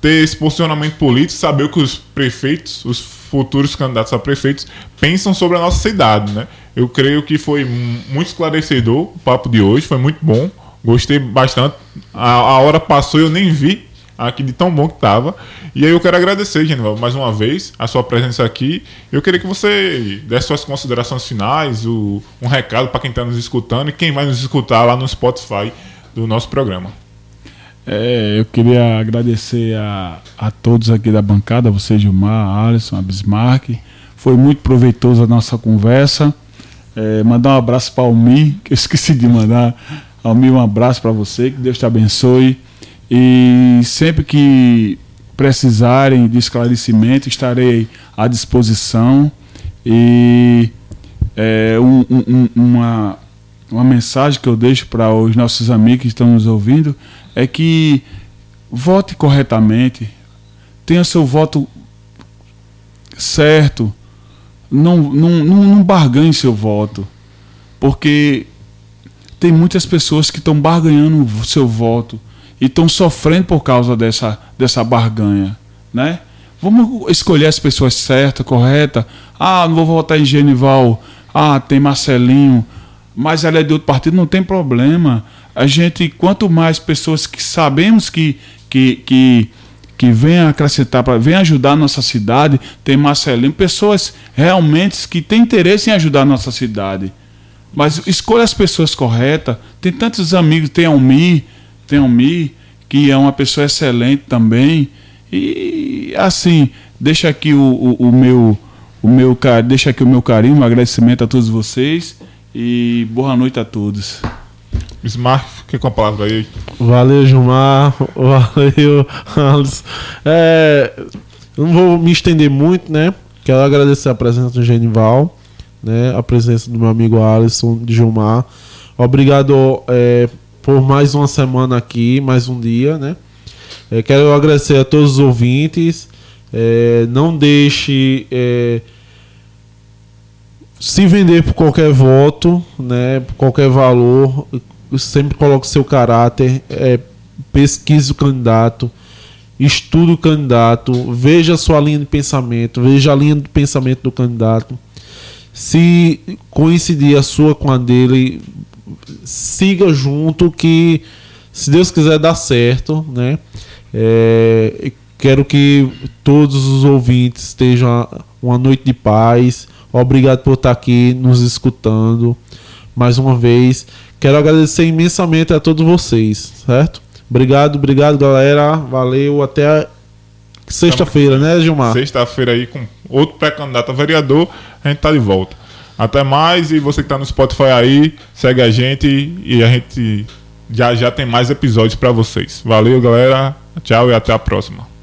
ter esse posicionamento político, saber o que os prefeitos, os futuros candidatos a prefeitos, pensam sobre a nossa cidade. Né? Eu creio que foi muito esclarecedor o papo de hoje, foi muito bom. Gostei bastante. A, a hora passou e eu nem vi aqui de tão bom que tava. E aí eu quero agradecer, Genival, mais uma vez, a sua presença aqui. Eu queria que você desse suas considerações finais, o, um recado para quem está nos escutando e quem vai nos escutar lá no Spotify do nosso programa. É, eu queria agradecer a, a todos aqui da bancada, você, Gilmar, Alisson, a Bismarck. Foi muito proveitosa a nossa conversa. É, mandar um abraço para o Almi, que eu esqueci de mandar. Almi, um abraço para você, que Deus te abençoe. E sempre que precisarem de esclarecimento, estarei à disposição. E é, um, um, uma, uma mensagem que eu deixo para os nossos amigos que estão nos ouvindo é que vote corretamente, tenha seu voto certo, não, não, não, não barganhe seu voto, porque tem muitas pessoas que estão barganhando o seu voto e estão sofrendo por causa dessa, dessa barganha, né? Vamos escolher as pessoas certas, corretas. Ah, não vou votar em Genival. Ah, tem Marcelinho. Mas ela é de outro partido, não tem problema a gente, quanto mais pessoas que sabemos que, que, que, que vêm acrescentar, para vêm ajudar a nossa cidade, tem Marcelinho, pessoas realmente que têm interesse em ajudar a nossa cidade. Mas escolha as pessoas corretas. Tem tantos amigos, tem Almir, tem Almir, que é uma pessoa excelente também. E assim, deixa aqui o, o, o meu o meu deixa aqui o meu carinho, um agradecimento a todos vocês e boa noite a todos. Bismarck, fica com a palavra aí. Valeu, Gilmar. Valeu, Alisson. É, não vou me estender muito, né? Quero agradecer a presença do Genival, né? A presença do meu amigo Alisson, de Gilmar. Obrigado é, por mais uma semana aqui, mais um dia, né? É, quero agradecer a todos os ouvintes. É, não deixe é, se vender por qualquer voto, né? Por qualquer valor sempre coloque seu caráter, é, pesquise o candidato, estude o candidato, veja a sua linha de pensamento, veja a linha de pensamento do candidato. Se coincidir a sua com a dele, siga junto que, se Deus quiser, dar certo, né? É, quero que todos os ouvintes estejam uma noite de paz. Obrigado por estar aqui nos escutando mais uma vez. Quero agradecer imensamente a todos vocês, certo? Obrigado, obrigado, galera. Valeu, até sexta-feira, né, Gilmar? Sexta-feira aí com outro pré-candidato a vereador, a gente tá de volta. Até mais e você que tá no Spotify aí, segue a gente e a gente já já tem mais episódios para vocês. Valeu, galera. Tchau e até a próxima.